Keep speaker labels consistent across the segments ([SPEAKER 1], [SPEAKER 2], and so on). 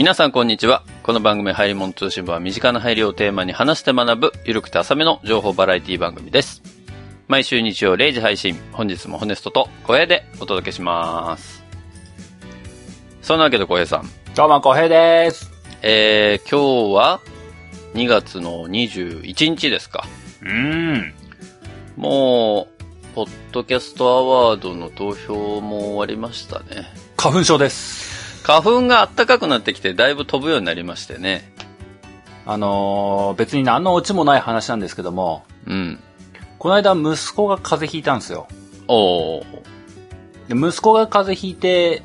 [SPEAKER 1] 皆さんこんにちは。この番組入り物通信部は身近な入りをテーマに話して学ぶ、ゆるくて浅めの情報バラエティ番組です。毎週日曜0時配信、本日もホネストと小平でお届けします。そんなわけで小平さん、
[SPEAKER 2] どうも、小平です。
[SPEAKER 1] えー、今日は2月の21日ですか。
[SPEAKER 2] うーん。
[SPEAKER 1] もう、ポッドキャストアワードの投票も終わりましたね。
[SPEAKER 2] 花粉症です。
[SPEAKER 1] 花粉が暖かくなってきてだいぶ飛ぶようになりましてね。
[SPEAKER 2] あのー、別に何のオチもない話なんですけども、
[SPEAKER 1] うん。
[SPEAKER 2] この間息子が風邪ひいたんですよ。
[SPEAKER 1] おー。
[SPEAKER 2] で息子が風邪ひいて、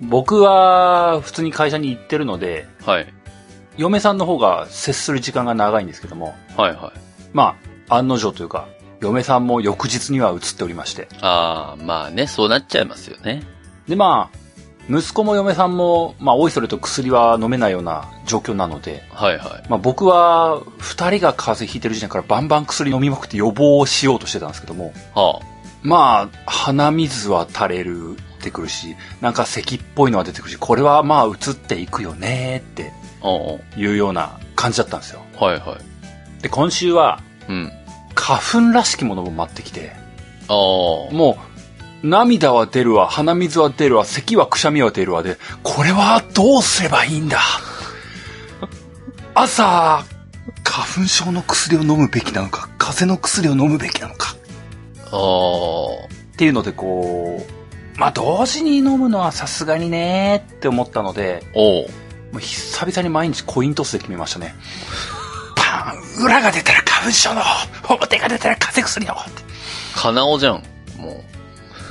[SPEAKER 2] 僕は普通に会社に行ってるので、
[SPEAKER 1] はい。
[SPEAKER 2] 嫁さんの方が接する時間が長いんですけども、
[SPEAKER 1] はいはい。
[SPEAKER 2] まあ、案の定というか、嫁さんも翌日には移っておりまして。
[SPEAKER 1] あー、まあね、そうなっちゃいますよね。
[SPEAKER 2] で、まあ、息子も嫁さんも、まあ、おいそれと薬は飲めないような状況なので、
[SPEAKER 1] はいはい。
[SPEAKER 2] まあ、僕は二人が風邪ひいてる時点からバンバン薬飲みまくって予防をしようとしてたんですけども、
[SPEAKER 1] は
[SPEAKER 2] まあ、鼻水は垂れるってくるし、なんか咳っぽいのは出てくるし、これはまあ移っていくよねっていうような感じだったんですよ。
[SPEAKER 1] はいはい。
[SPEAKER 2] で、今週は
[SPEAKER 1] うん。
[SPEAKER 2] 花粉らしきものも待ってきて、
[SPEAKER 1] あー。
[SPEAKER 2] もう、涙は出るわ、鼻水は出るわ、咳はくしゃみは出るわで、これはどうすればいいんだ？朝、花粉症の薬を飲むべきなのか、風邪の薬を飲むべきなのか。
[SPEAKER 1] あー。
[SPEAKER 2] っていうのでこう、まあ同時に飲むのはさすがにねーって思ったので、
[SPEAKER 1] おう。
[SPEAKER 2] もう久々に毎日コイントスで決めましたね。パン裏が出たら花粉症の表が出たら風邪薬のって
[SPEAKER 1] かなおじゃん。もう。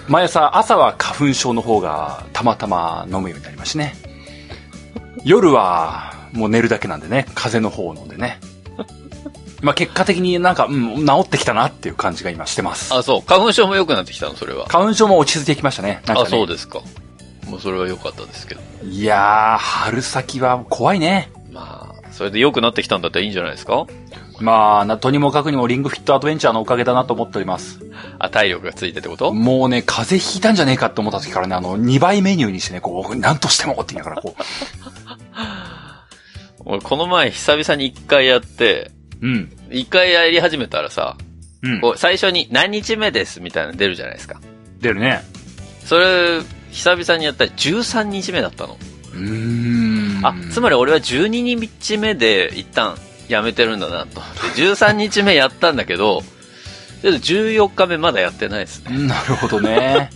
[SPEAKER 2] 毎朝、朝は花粉症の方がたまたま飲むようになりましてね。夜はもう寝るだけなんでね、風邪の方を飲んでね。まあ結果的になんか、うん、治ってきたなっていう感じが今してます。
[SPEAKER 1] あ、そう。花粉症も良くなってきたの、それは。
[SPEAKER 2] 花粉症も落ち着いてきましたね。なんか
[SPEAKER 1] あ、
[SPEAKER 2] ね
[SPEAKER 1] そうですか。もうそれは良かったですけど。
[SPEAKER 2] いやー、春先は怖いね。
[SPEAKER 1] まあ、それで良くなってきたんだったらいいんじゃないですか？
[SPEAKER 2] まあ、なとにもかくにもリングフィットアドベンチャーのおかげだなと思っております。
[SPEAKER 1] あ、体力がついてってこと？
[SPEAKER 2] もうね、風邪ひいたんじゃねえかって思った時からね、あの、2倍メニューにしてね、こう、なんとしてもって言いながらこ
[SPEAKER 1] 俺、この前久々に一回やって、
[SPEAKER 2] う。うん。
[SPEAKER 1] 一回やり始めたらさ、
[SPEAKER 2] うん。
[SPEAKER 1] こう最初に何日目ですみたいなの出るじゃないですか。
[SPEAKER 2] 出るね。
[SPEAKER 1] それ、久々にやったら13日目だったの。
[SPEAKER 2] うーん。
[SPEAKER 1] あ、つまり俺は12日目で一旦やめてるんだなと。で、13日目やったんだけど、けど14日目まだやってないですね。
[SPEAKER 2] なるほどね。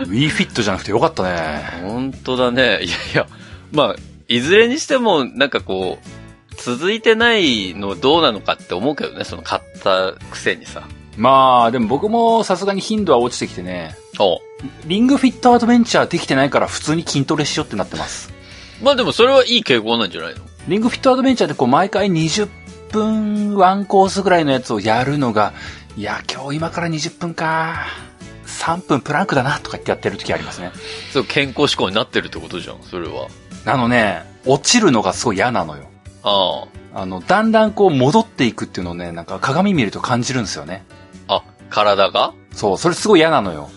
[SPEAKER 2] ウィーフィットじゃなくてよかったね。
[SPEAKER 1] 本当だね。いやいや、まあ、いずれにしても、なんかこう、続いてないのどうなのかって思うけどね、その買ったくせにさ。
[SPEAKER 2] まあ、でも僕もさすがに頻度は落ちてきてね、
[SPEAKER 1] お
[SPEAKER 2] リングフィットアドベンチャーできてないから普通に筋トレしようってなってます。
[SPEAKER 1] まあでもそれはいい傾向なんじゃないの？
[SPEAKER 2] リングフィットアドベンチャーでこう毎回20分ワンコースぐらいのやつをやるのが、いや、今日今から20分か。3分プランクだなとか言ってやってる時ありますね。
[SPEAKER 1] そう、健康志向になってるってことじゃん、それは。
[SPEAKER 2] あのね、落ちるのがすごい嫌なのよ。
[SPEAKER 1] あ
[SPEAKER 2] あの、だんだんこう戻っていくっていうのをね、なんか鏡見ると感じるんですよね。
[SPEAKER 1] あ。あ、体が？は
[SPEAKER 2] そう、それすごい嫌なのよ。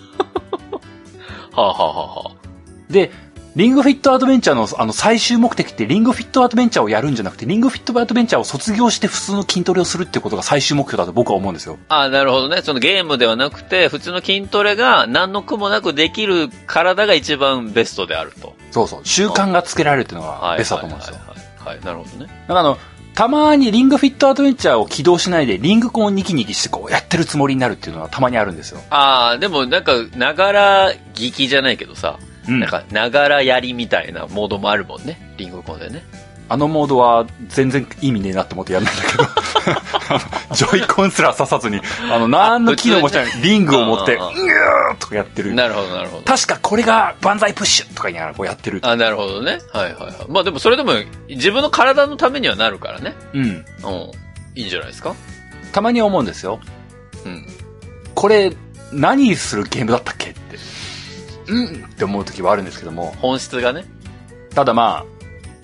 [SPEAKER 1] あ、はあはあはあ、
[SPEAKER 2] で、リングフィットアドベンチャーのあの最終目的ってリングフィットアドベンチャーをやるんじゃなくて、リングフィットアドベンチャーを卒業して普通の筋トレをするってことが最終目標だと僕は思うんですよ。
[SPEAKER 1] あなるほどね。そのゲームではなくて、普通の筋トレが何の苦もなくできる体が一番ベストであると。
[SPEAKER 2] そうそう。習慣がつけられるっていうの
[SPEAKER 1] はい。
[SPEAKER 2] がベストだと思うんですよ。
[SPEAKER 1] はいはいはい、はい。なるほどね。
[SPEAKER 2] だからあの、たまにリングフィットアドベンチャーを起動しないで、リングコンをニキニキしてこうやってるつもりになるっていうのはたまにあるんですよ。
[SPEAKER 1] ああ、でもなんか、ながら聞きじゃないけどさ、
[SPEAKER 2] うん
[SPEAKER 1] なんか、ながらやりみたいなモードもあるもんね。リングコンでね。
[SPEAKER 2] あのモードは全然意味ねえなって思ってやんないんだけど、ジョイコンすら刺さずに、あの、何の機能もしないリングを持って、う
[SPEAKER 1] あ
[SPEAKER 2] ーとかやってる。
[SPEAKER 1] なるほど、なるほど。
[SPEAKER 2] 確かこれが万歳プッシュとか言いながらこうやってる。
[SPEAKER 1] あ、なるほどね。はいはいはい。まあでもそれでも、自分の体のためにはなるからね。
[SPEAKER 2] うん。
[SPEAKER 1] うん。いいんじゃないですか？
[SPEAKER 2] たまに思うんですよ。
[SPEAKER 1] うん。
[SPEAKER 2] これ、何するゲームだったっけって。うんって思う時はあるんですけども、
[SPEAKER 1] 本質がね。
[SPEAKER 2] ただま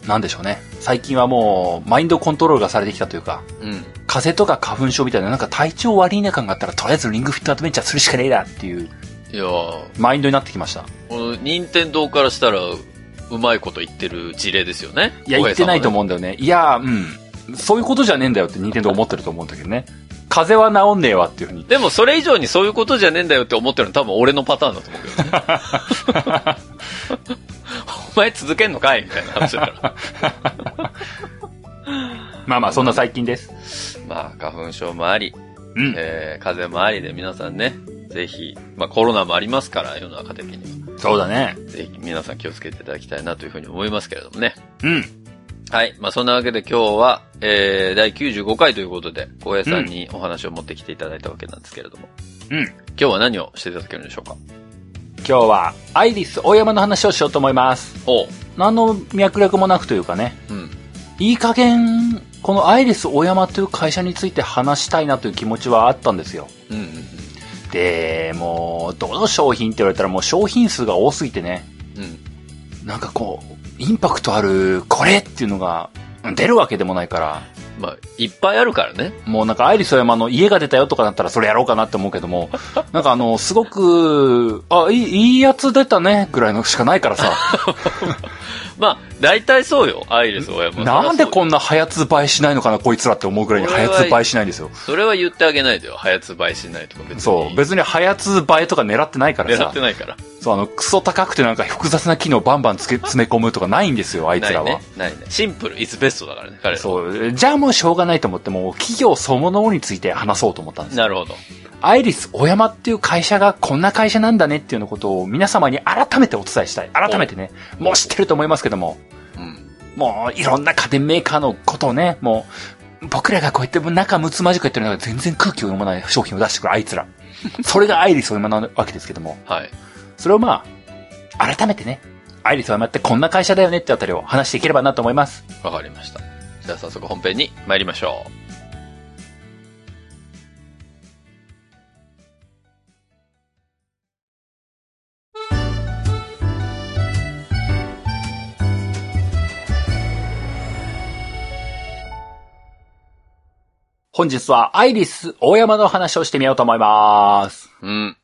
[SPEAKER 2] あ、なんでしょうね。最近はもう、マインドコントロールがされてきたというか、
[SPEAKER 1] うん。
[SPEAKER 2] 風邪とか花粉症みたいな、なんか体調悪いな感があったら、とりあえずリングフィットアドベンチャーするしかねえだっていう
[SPEAKER 1] いやー
[SPEAKER 2] マインドになってきました。
[SPEAKER 1] この任天堂からしたら、うまいこと言ってる事例ですよね。
[SPEAKER 2] いや、言ってないと
[SPEAKER 1] 思
[SPEAKER 2] 思うんだよね。いや、うん。そういうことじゃねえんだよって任天堂思ってると思うんだけどね。風邪は治んねえわっていうふうに。
[SPEAKER 1] でもそれ以上にそういうことじゃねえんだよって思ってるの多分俺のパターンだと思うけどね。お前続けんのかいみたいな話だから。
[SPEAKER 2] まあまあ、そんな最近です。
[SPEAKER 1] まあ、花粉症もあり、
[SPEAKER 2] うん。
[SPEAKER 1] えー、風邪もありで皆さんね、ぜひ、まあコロナもありますから、世の中的に
[SPEAKER 2] そうだね。
[SPEAKER 1] は。ぜひ皆さん気をつけていただきたいなというふうに思いますけれどもね。
[SPEAKER 2] うん。
[SPEAKER 1] はい。まあそんなわけで今日は、えー、第95回ということで、小平さんにお話を持ってきていただいたわけなんですけれども。
[SPEAKER 2] うん。
[SPEAKER 1] 今日は何をしていただけるんでしょうか？
[SPEAKER 2] 今日は、アイリス大山の話をしようと思います。
[SPEAKER 1] おう。
[SPEAKER 2] 何の脈絡もなくというかね。
[SPEAKER 1] うん。
[SPEAKER 2] いい加減、このアイリス大山という会社について話したいなという気持ちはあったんですよ。
[SPEAKER 1] うんうん
[SPEAKER 2] で、もう、どの商品って言われたらもう商品数が多すぎてね。
[SPEAKER 1] うん。うん。
[SPEAKER 2] なんかこう、インパクトある、これっていうのが、うん出るわけでもないから、
[SPEAKER 1] まあ、いっぱいあるからね。
[SPEAKER 2] もうなんかアイリスオーヤマの家が出たよとかだったらそれやろうかなって思うけども、なんかあの、すごく、あ、いい、いいやつ出たね、ぐらいのしかないからさ、
[SPEAKER 1] まあ、大体そうよ、アイリス親も。
[SPEAKER 2] なんで
[SPEAKER 1] ん
[SPEAKER 2] こんな早つ映えしないのかな、こいつらって思うぐらいに早つ映えしないんですよ。
[SPEAKER 1] それは言ってあげないでよ。早つ倍しないとか別に。
[SPEAKER 2] そう、別に早つ映えとか狙ってないからさ
[SPEAKER 1] 狙って、ないから。
[SPEAKER 2] そう、あの、クソ高くてなんか複雑な機能バンバンつけ詰め込むとかないんですよ、あいつらは。
[SPEAKER 1] ないね。ないね。シンプル、イズベストだからね、彼。
[SPEAKER 2] そう、じゃあもうしょうがないと思って、もう企業そのものについて話そうと思ったんですよ
[SPEAKER 1] なるほど。
[SPEAKER 2] アイリスオーヤマっていう会社がこんな会社なんだねっていうのことを皆様に改めてお伝えしたい。改めてね、もう知ってると思いますけども、
[SPEAKER 1] うん。
[SPEAKER 2] もういろんな家電メーカーのことをね、もう、僕らがこうやって仲睦まじくやってる中で全然空気を読まない商品を出してくるあいつら。それがアイリスオーヤマなわけですけども、
[SPEAKER 1] はい。
[SPEAKER 2] それをまあ、改めてね、アイリスオーヤマってこんな会社だよねってあたりを話していければなと思います。
[SPEAKER 1] わかりました。じゃあ早速本編に参りましょう。
[SPEAKER 2] 本日はアイリスオーヤマの話をしてみようと思います。
[SPEAKER 1] うん。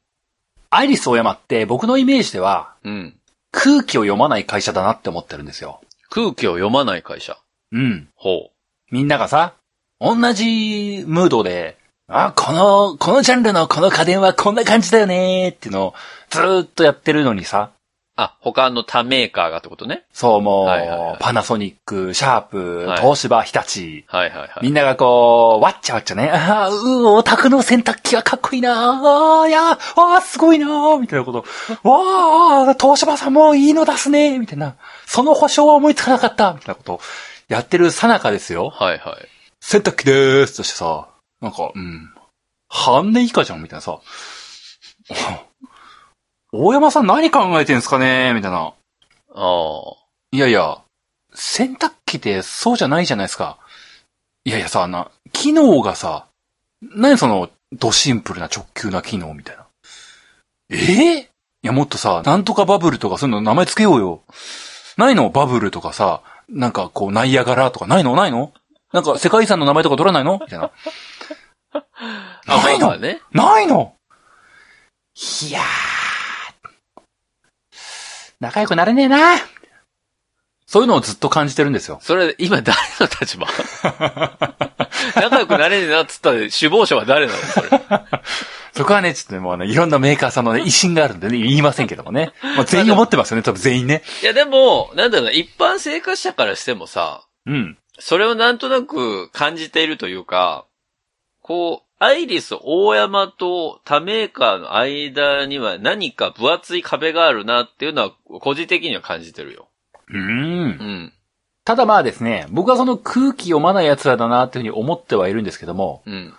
[SPEAKER 2] アイリスオーヤマって僕のイメージでは
[SPEAKER 1] うん。
[SPEAKER 2] 空気を読まない会社だなって思ってるんですよ。
[SPEAKER 1] 空気を読まない会社。
[SPEAKER 2] うん。
[SPEAKER 1] ほ
[SPEAKER 2] みんながさ、同じムードで、あ、この、このジャンルのこの家電はこんな感じだよねっていうのをずーっとやってるのにさ、
[SPEAKER 1] う。あ、他の他メーカーがってことね？
[SPEAKER 2] そうもう、
[SPEAKER 1] はいはいはい
[SPEAKER 2] パナソニック、シャープ
[SPEAKER 1] はい、
[SPEAKER 2] 東芝、日立、
[SPEAKER 1] はいはいはい。
[SPEAKER 2] みんながこう、わっちゃわっちゃね、ああ、うー、オタクの洗濯機はかっこいいなああ、いや、ああ、すごいなみたいなこと。わあ、東芝さんもいいの出すねみたいな。その保証は思いつかなかったみたいなことをやってるさなかですよ。
[SPEAKER 1] はいはい。
[SPEAKER 2] 洗濯機でーすとしてさ、なんか、うん。半年以下じゃんみたいなさ。大山さん何考えてんすかね？みたいな。
[SPEAKER 1] ああ。
[SPEAKER 2] いやいや、洗濯機ってそうじゃないじゃないですか。いやいやさ、な、機能がさ、何その、ドシンプルな直球な機能みたいな。え？えいや、もっとさ、なんとかバブルとかそういうの名前つけようよ。ないの？バブルとかさ、なんかこう、ナイアガラとかないの？ないの？なんか世界遺産の名前とか取らないの？みたいな。
[SPEAKER 1] あ、
[SPEAKER 2] ないの？
[SPEAKER 1] ね。
[SPEAKER 2] ないの？いやー。仲良くなれねえな。そういうのをずっと感じてるんですよ。
[SPEAKER 1] それ、今誰の立場？仲良くなれねえなっつったら、首謀者は誰なの？それ。
[SPEAKER 2] そこはね、ちょっとね、もうあの、いろんなメーカーさんのね、威信があるんでね、言いませんけどもね。まあ、全員思ってますよね、多分全員ね。
[SPEAKER 1] いやでも、なんだろうな、一般生活者からしてもさ、
[SPEAKER 2] うん。
[SPEAKER 1] それをなんとなく感じているというか、こう、アイリス大山と他メーカーの間には何か分厚い壁があるなっていうのは、個人的には感じてるよ。
[SPEAKER 2] うー。
[SPEAKER 1] うんん。
[SPEAKER 2] ただまあですね、僕はその空気読まない奴らだなっていうふうに思ってはいるんですけども、
[SPEAKER 1] うん。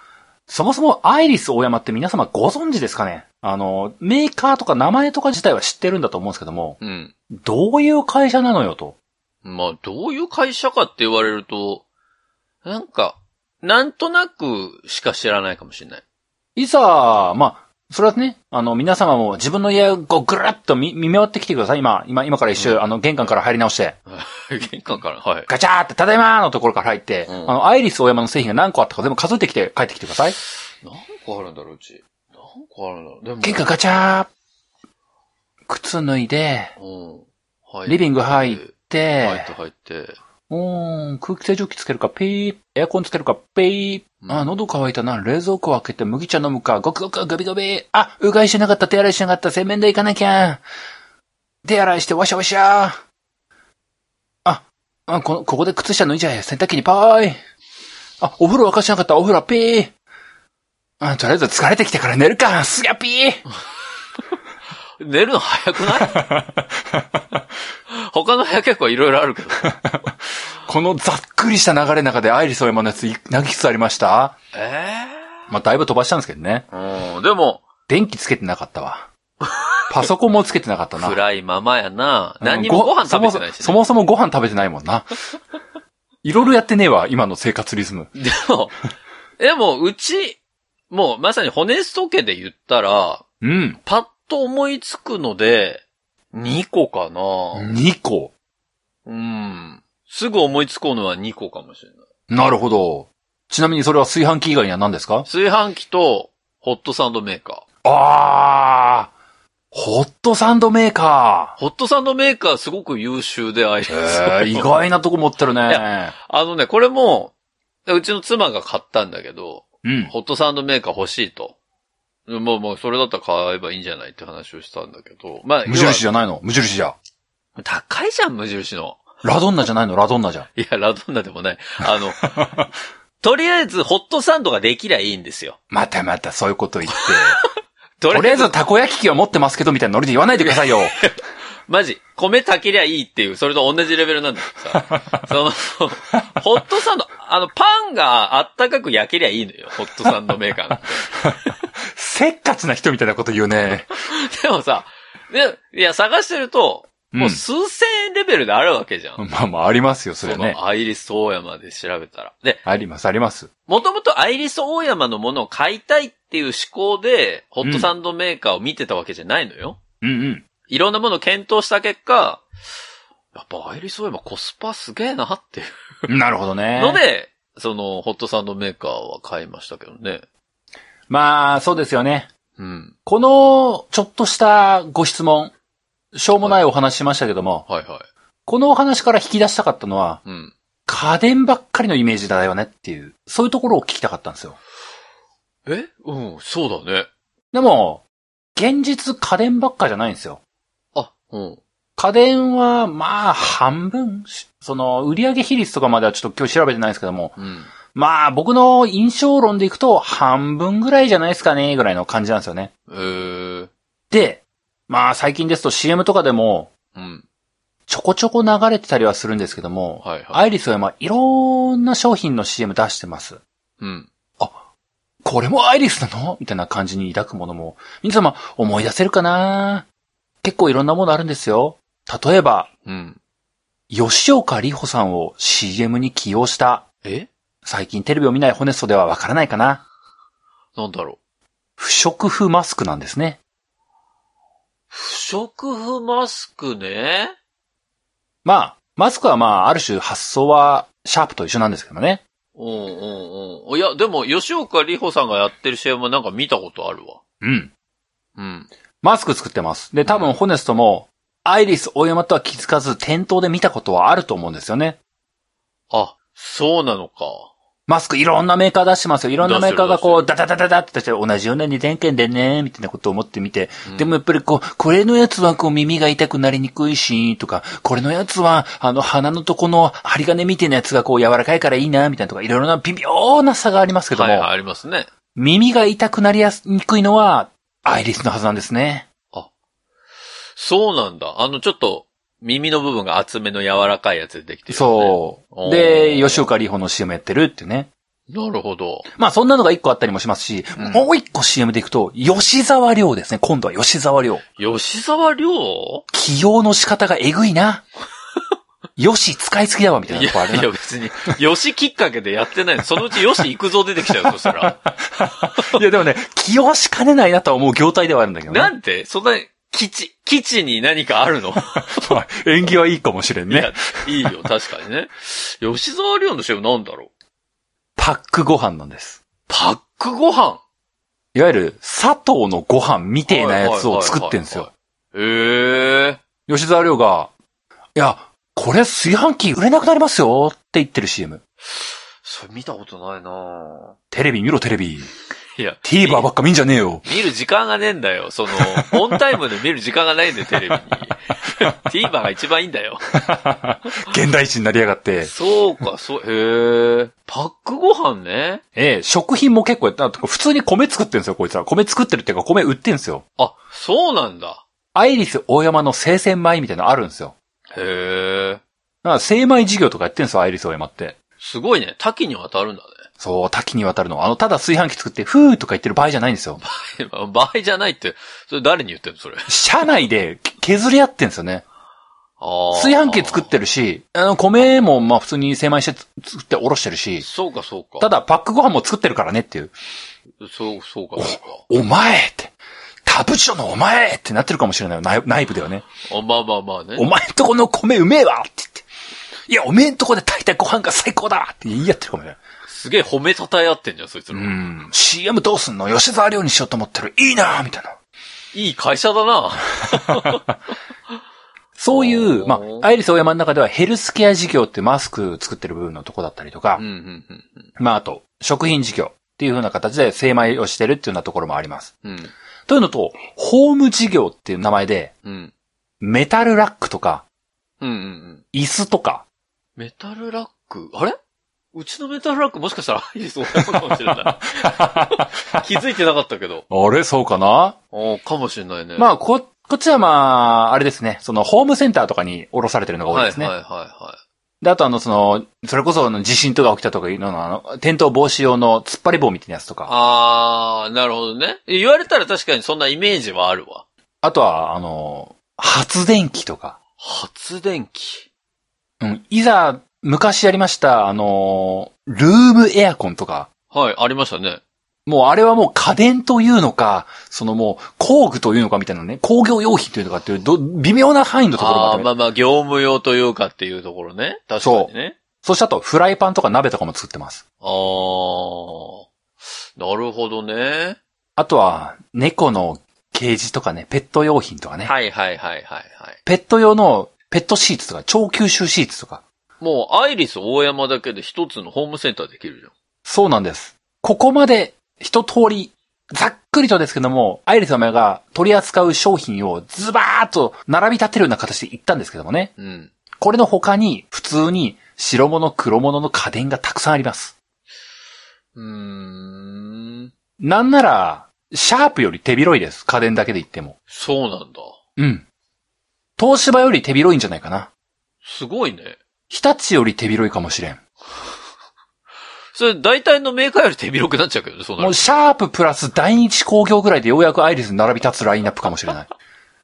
[SPEAKER 2] そもそもアイリス大山って皆様ご存知ですかね？あの、メーカーとか名前とか自体は知ってるんだと思うんですけども、
[SPEAKER 1] うん。
[SPEAKER 2] どういう会社なのよと。
[SPEAKER 1] まあ、どういう会社かって言われると、なんか、なんとなくしか知らないかもしれない。
[SPEAKER 2] いざ、まあ、それはね、あの、皆様も自分の家をこうぐるっと見、見回ってきてください。今、今、今から一周、
[SPEAKER 1] うん
[SPEAKER 2] あの、玄関から入り直して、
[SPEAKER 1] 玄関から、はい。
[SPEAKER 2] ガチャーって、ただいまーのところから入って、
[SPEAKER 1] うん
[SPEAKER 2] あの、アイリス大山の製品が何個あったか全部数えてきて帰ってきてください。
[SPEAKER 1] 何個あるんだろう、うち。何個あるんだろう。でも、
[SPEAKER 2] 玄関ガチャー靴脱いで、
[SPEAKER 1] うん。はい
[SPEAKER 2] リビング入って、
[SPEAKER 1] 入って入って。
[SPEAKER 2] うーん、空気清浄機つけるか、ピー、エアコンつけるか、ピー、
[SPEAKER 1] うん
[SPEAKER 2] あ、喉乾いたな、冷蔵庫開けて麦茶飲むか、ごくごく、ガビガビ、あ、うがいしなかった、手洗いしなかった、洗面台行かなきゃ。手洗いして、わしゃわしゃ。あ、あこ、ここで靴下脱いじゃえ、洗濯機にパーイ。あ、お風呂沸かしなかった、お風呂ピー。あ、とりあえず疲れてきてから寝るか、すがピー。
[SPEAKER 1] 寝るの早くない？他の部屋結構いろいろあるけど。
[SPEAKER 2] このざっくりした流れの中でアイリスオーヤマのやつ、い何きつありました？
[SPEAKER 1] え
[SPEAKER 2] まあ、だいぶ飛ばしたんですけどね。
[SPEAKER 1] えうん。でも、
[SPEAKER 2] 電気つけてなかったわ。パソコンもつけてなかったな。
[SPEAKER 1] 暗いままやな。何にもご飯食べてないし、ね。
[SPEAKER 2] そもそもご飯食べてないもんな。いろいろやってねえわ、今の生活リズム。
[SPEAKER 1] でも、でも、うち、もうまさに骨スト家で言ったら、
[SPEAKER 2] うん。
[SPEAKER 1] パッと思いつくので、2個かな。
[SPEAKER 2] 2個。
[SPEAKER 1] うん。すぐ思いつくのは2個かもしれない。
[SPEAKER 2] なるほど。ちなみにそれは炊飯器以外には何ですか？
[SPEAKER 1] 炊飯器と、ホットサンドメーカー。
[SPEAKER 2] あー。ホットサンドメーカ
[SPEAKER 1] ホットサンドメーカーすごく優秀であり
[SPEAKER 2] ー。えー、意外なとこ持ってる
[SPEAKER 1] い
[SPEAKER 2] ね。
[SPEAKER 1] あのね、これも、うちの妻が買ったんだけど、
[SPEAKER 2] うん。
[SPEAKER 1] ホットサンドメーカー欲しいと。もう、もう、それだったら買えばいいんじゃないって話をしたんだけど。まあ、
[SPEAKER 2] 無印じゃないの？無印じゃ。
[SPEAKER 1] 高いじゃん、無印の。
[SPEAKER 2] ラドンナじゃないの？ラドンナじゃ。
[SPEAKER 1] いや、ラドンナでもない。あの、とりあえず、ホットサンドができりゃいいんですよ。
[SPEAKER 2] またまたそういうこと言って。
[SPEAKER 1] と
[SPEAKER 2] とりあえずたこ焼き器は持ってますけどみたいなノリで言わないでくださいよ。
[SPEAKER 1] マジ、米炊けりゃいいっていう、それと同じレベルなんだけどさ。その、ホットサンド、あの、パンがあったかく焼けりゃいいのよ、ホットサンドメーカーなんて
[SPEAKER 2] せっかちな人みたいなこと言うね。
[SPEAKER 1] でもさ、で、いや、探してると、もう
[SPEAKER 2] うん
[SPEAKER 1] 数千円レベルであるわけじゃん。
[SPEAKER 2] まあまあありますよ、それね。
[SPEAKER 1] のアイリス大山で調べたら。で、
[SPEAKER 2] あります、あります。
[SPEAKER 1] もともとアイリス大山のものを買いたいっていう思考で、ホットサンドメーカーを見てたわけじゃないのよ。
[SPEAKER 2] うんうん。
[SPEAKER 1] いろんなものを検討した結果、やっぱアイリス大山コスパすげえなっていう
[SPEAKER 2] なるほどね。
[SPEAKER 1] ので、その、ホットサンドメーカーは買いましたけどね。
[SPEAKER 2] まあ、そうですよね。
[SPEAKER 1] うん。
[SPEAKER 2] この、ちょっとしたご質問、しょうもないお話しましたけども、
[SPEAKER 1] はいはい。
[SPEAKER 2] このお話から引き出したかったのは、
[SPEAKER 1] うん。
[SPEAKER 2] 家電ばっかりのイメージだよねっていう、そういうところを聞きたかったんですよ。
[SPEAKER 1] え？うん、そうだね。
[SPEAKER 2] でも、現実家電ばっかじゃないんですよ。
[SPEAKER 1] あ、うん。
[SPEAKER 2] 家電は、まあ、半分、しその、売上比率とかまではちょっと今日調べてないですけども、
[SPEAKER 1] うん。
[SPEAKER 2] まあ、僕の印象論でいくと、半分ぐらいじゃないですかね、ぐらいの感じなんですよね。
[SPEAKER 1] えー。
[SPEAKER 2] で、まあ、最近ですと CM とかでも、
[SPEAKER 1] うん。
[SPEAKER 2] ちょこちょこ流れてたりはするんですけども、
[SPEAKER 1] はいはい。
[SPEAKER 2] アイリスは今、いろんな商品の CM 出してます。
[SPEAKER 1] うん。
[SPEAKER 2] これもアイリスなの？みたいな感じに抱くものも、皆様思い出せるかな？結構いろんなものあるんですよ。例えば、
[SPEAKER 1] うん。
[SPEAKER 2] 吉岡里帆さんを CM に起用した、
[SPEAKER 1] え？
[SPEAKER 2] 最近テレビを見ないホネストではわからないかな
[SPEAKER 1] なんだろ
[SPEAKER 2] 不織布マスクなんですね。
[SPEAKER 1] う。不織布マスクね？
[SPEAKER 2] まあ、マスクはまあ、ある種発想はシャープと一緒なんですけどね。
[SPEAKER 1] うんうんうん。いや、でも、吉岡里帆さんがやってる CM はなんか見たことあるわ。
[SPEAKER 2] うん。
[SPEAKER 1] うん。
[SPEAKER 2] マスク作ってます。で、多分ホネストも、アイリス大山とは気づかず店頭で見たことはあると思うんですよね。
[SPEAKER 1] あ、そうなのか。
[SPEAKER 2] マスクいろんなメーカー出してますよ。いろんなメーカーがこう、
[SPEAKER 1] 出
[SPEAKER 2] ダダダダダって出して同じような二点券でね、みたいなことを思ってみて、
[SPEAKER 1] うん
[SPEAKER 2] でもやっぱりこう、これのやつはこう耳が痛くなりにくいし、とか、これのやつは、あの鼻のとこの針金みたいなやつがこう柔らかいからいいな、みたいなとか、いろいろな微妙な差がありますけども、
[SPEAKER 1] はいはい、ありますね。
[SPEAKER 2] 耳が痛くなりやすにくいのは、アイリスのはずなんですね。
[SPEAKER 1] そうなんだ。あの、ちょっと、耳の部分が厚めの柔らかいやつでできてる、ね。
[SPEAKER 2] そう。で、吉岡里帆の CM やってるっていうね。
[SPEAKER 1] う。なるほど。
[SPEAKER 2] まあそんなのが一個あったりもしますし、
[SPEAKER 1] うん
[SPEAKER 2] もう一個 CM でいくと、吉沢亮ですね。今度は吉沢亮。
[SPEAKER 1] 吉沢亮
[SPEAKER 2] 起用の仕方がえぐいな。よし、使いすぎだわ、みたいなとこあるな。
[SPEAKER 1] いや別に、吉きっかけでやってないの。そのうち吉行くぞ出てきちゃうよ、そしたら。
[SPEAKER 2] いや、でもね、起用しかねないなとは思う業態ではあるんだけどね。
[SPEAKER 1] なんてそんな、基地、基地に何かあるの？
[SPEAKER 2] ま あ縁起はいいかもしれんね
[SPEAKER 1] いや。、いいよ、確かにね。吉沢亮の CM なんだろう？
[SPEAKER 2] パックご飯なんです。
[SPEAKER 1] パックご飯？
[SPEAKER 2] いわゆる、砂糖のご飯みてえなやつを作ってんですよ。
[SPEAKER 1] へえ。
[SPEAKER 2] 吉沢亮が、や、これ炊飯器売れなくなりますよって言ってる CM。
[SPEAKER 1] それ見たことないな
[SPEAKER 2] テレビ見ろテレビ。
[SPEAKER 1] いや、
[SPEAKER 2] TVer ばっか見んじゃねえよ。
[SPEAKER 1] 見る時間がねえんだよ。その、オンタイムで見る時間がないんだよ、テレビに。TVer が一番いいんだよ。
[SPEAKER 2] 現代人になりやがって。
[SPEAKER 1] そうか、そう、へえ。パックご飯ね。
[SPEAKER 2] ええ、食品も結構やった。普通に米作ってるんですよ、こいつら。米作ってるっていうか米売ってるんですよ。
[SPEAKER 1] あ、そうなんだ。
[SPEAKER 2] アイリス大山の生鮮米みたいなのあるんですよ。
[SPEAKER 1] へえ。
[SPEAKER 2] だから精米事業とかやってるんですよ、アイリス大山って。
[SPEAKER 1] すごいね。多岐にわたるんだ
[SPEAKER 2] そう、多岐にわたるの。あの、ただ炊飯器作って、ふーとか言ってる場合じゃないんですよ。
[SPEAKER 1] ね。場合じゃないって、それ誰に言ってんのそれ？
[SPEAKER 2] 社内で削り合ってんですよね。炊飯器作ってるし、あの、米もまあ普通に精米して作っておろしてるし、
[SPEAKER 1] そうか、そうか。
[SPEAKER 2] ただパックご飯も作ってるからねっていう。
[SPEAKER 1] そう、そうか、そうか。
[SPEAKER 2] お前って、タブチョのお前ってなってるかもしれないよ、内内部ではね。
[SPEAKER 1] あまあまあまあね。
[SPEAKER 2] お前んとこの米うめえわって言って。いや、おめえんとこで炊いたご飯が最高だって言い合ってるかもしれない。
[SPEAKER 1] すげえ褒めたたえ合ってんじゃん、そいつら。
[SPEAKER 2] うん。CM どうすんの？吉沢亮にしようと思ってる。いいなみたいな。
[SPEAKER 1] いい会社だな。
[SPEAKER 2] そういう、まあ、アイリスオーヤマの中ではヘルスケア事業ってマスク作ってる部分のとこだったりとか
[SPEAKER 1] うん、、うん、うん
[SPEAKER 2] まあ、あと、食品事業っていう風な形で精米をしてるっていうようなところもあります。
[SPEAKER 1] うん。うん。
[SPEAKER 2] というのと、ホーム事業っていう名前で、
[SPEAKER 1] うん。
[SPEAKER 2] メタルラックとか、
[SPEAKER 1] うん、うん、うん。
[SPEAKER 2] 椅子とか、
[SPEAKER 1] メタルラック、あれ？うちのメタルラックもしかしたらアイリスオーヤマかもしれない。気づいてなかったけど。
[SPEAKER 2] あれ？そうかな？
[SPEAKER 1] おーかもしれないね。
[SPEAKER 2] まあ、こ、こっちはまあ、あれですね、その、ホームセンターとかに卸されてるのが多い
[SPEAKER 1] はい、
[SPEAKER 2] ですね。
[SPEAKER 1] はい、はい、は
[SPEAKER 2] で、あとあの、その、それこそあの地震とか起きたとかいうのの、あの、転倒防止用の突っ張り棒みたいなやつと
[SPEAKER 1] い。
[SPEAKER 2] か、
[SPEAKER 1] あー、なるほどね。言われたら確かにそんなイメージはあるわ。
[SPEAKER 2] あとは、あの、発電機とか、
[SPEAKER 1] 発電機。
[SPEAKER 2] うん、いざ、昔やりました、あの、ルームエアコンとか、
[SPEAKER 1] はい、ありましたね。
[SPEAKER 2] もうあれはもう家電というのか、そのもう工具というのかみたいなね、工業用品というのかっていう、ど微妙な範囲のところまで、
[SPEAKER 1] あーまあまあ、業務用というかっていうところね。確かにね。
[SPEAKER 2] そしてあと、フライパンとか鍋とかも作ってます。
[SPEAKER 1] あー。なるほどね。
[SPEAKER 2] あとは、猫のケージとかね、ペット用品とかね。
[SPEAKER 1] はいはいはいはいはい。
[SPEAKER 2] ペット用のペットシーツとか、超吸収シーツとか。
[SPEAKER 1] もう、アイリス大山だけで一つのホームセンターできるじゃん。
[SPEAKER 2] そうなんです。ここまで一通り、ざっくりとですけども、アイリス様が取り扱う商品をズバーッと並び立てるような形で言ったんですけどもね。
[SPEAKER 1] うん。
[SPEAKER 2] これの他に、普通に白物黒物の家電がたくさんあります。
[SPEAKER 1] うーん。
[SPEAKER 2] なんなら、シャープより手広いです。家電だけで言っても。
[SPEAKER 1] そうなんだ。
[SPEAKER 2] うん。東芝より手広いんじゃないかな。
[SPEAKER 1] すごいね。
[SPEAKER 2] 日立より手広いかもしれん。
[SPEAKER 1] それ、大体のメーカーより手広くなっちゃうけどね、そうなる
[SPEAKER 2] もうシャーププラス第一工業ぐらいでようやくアイリスに並び立つラインナップかもしれない。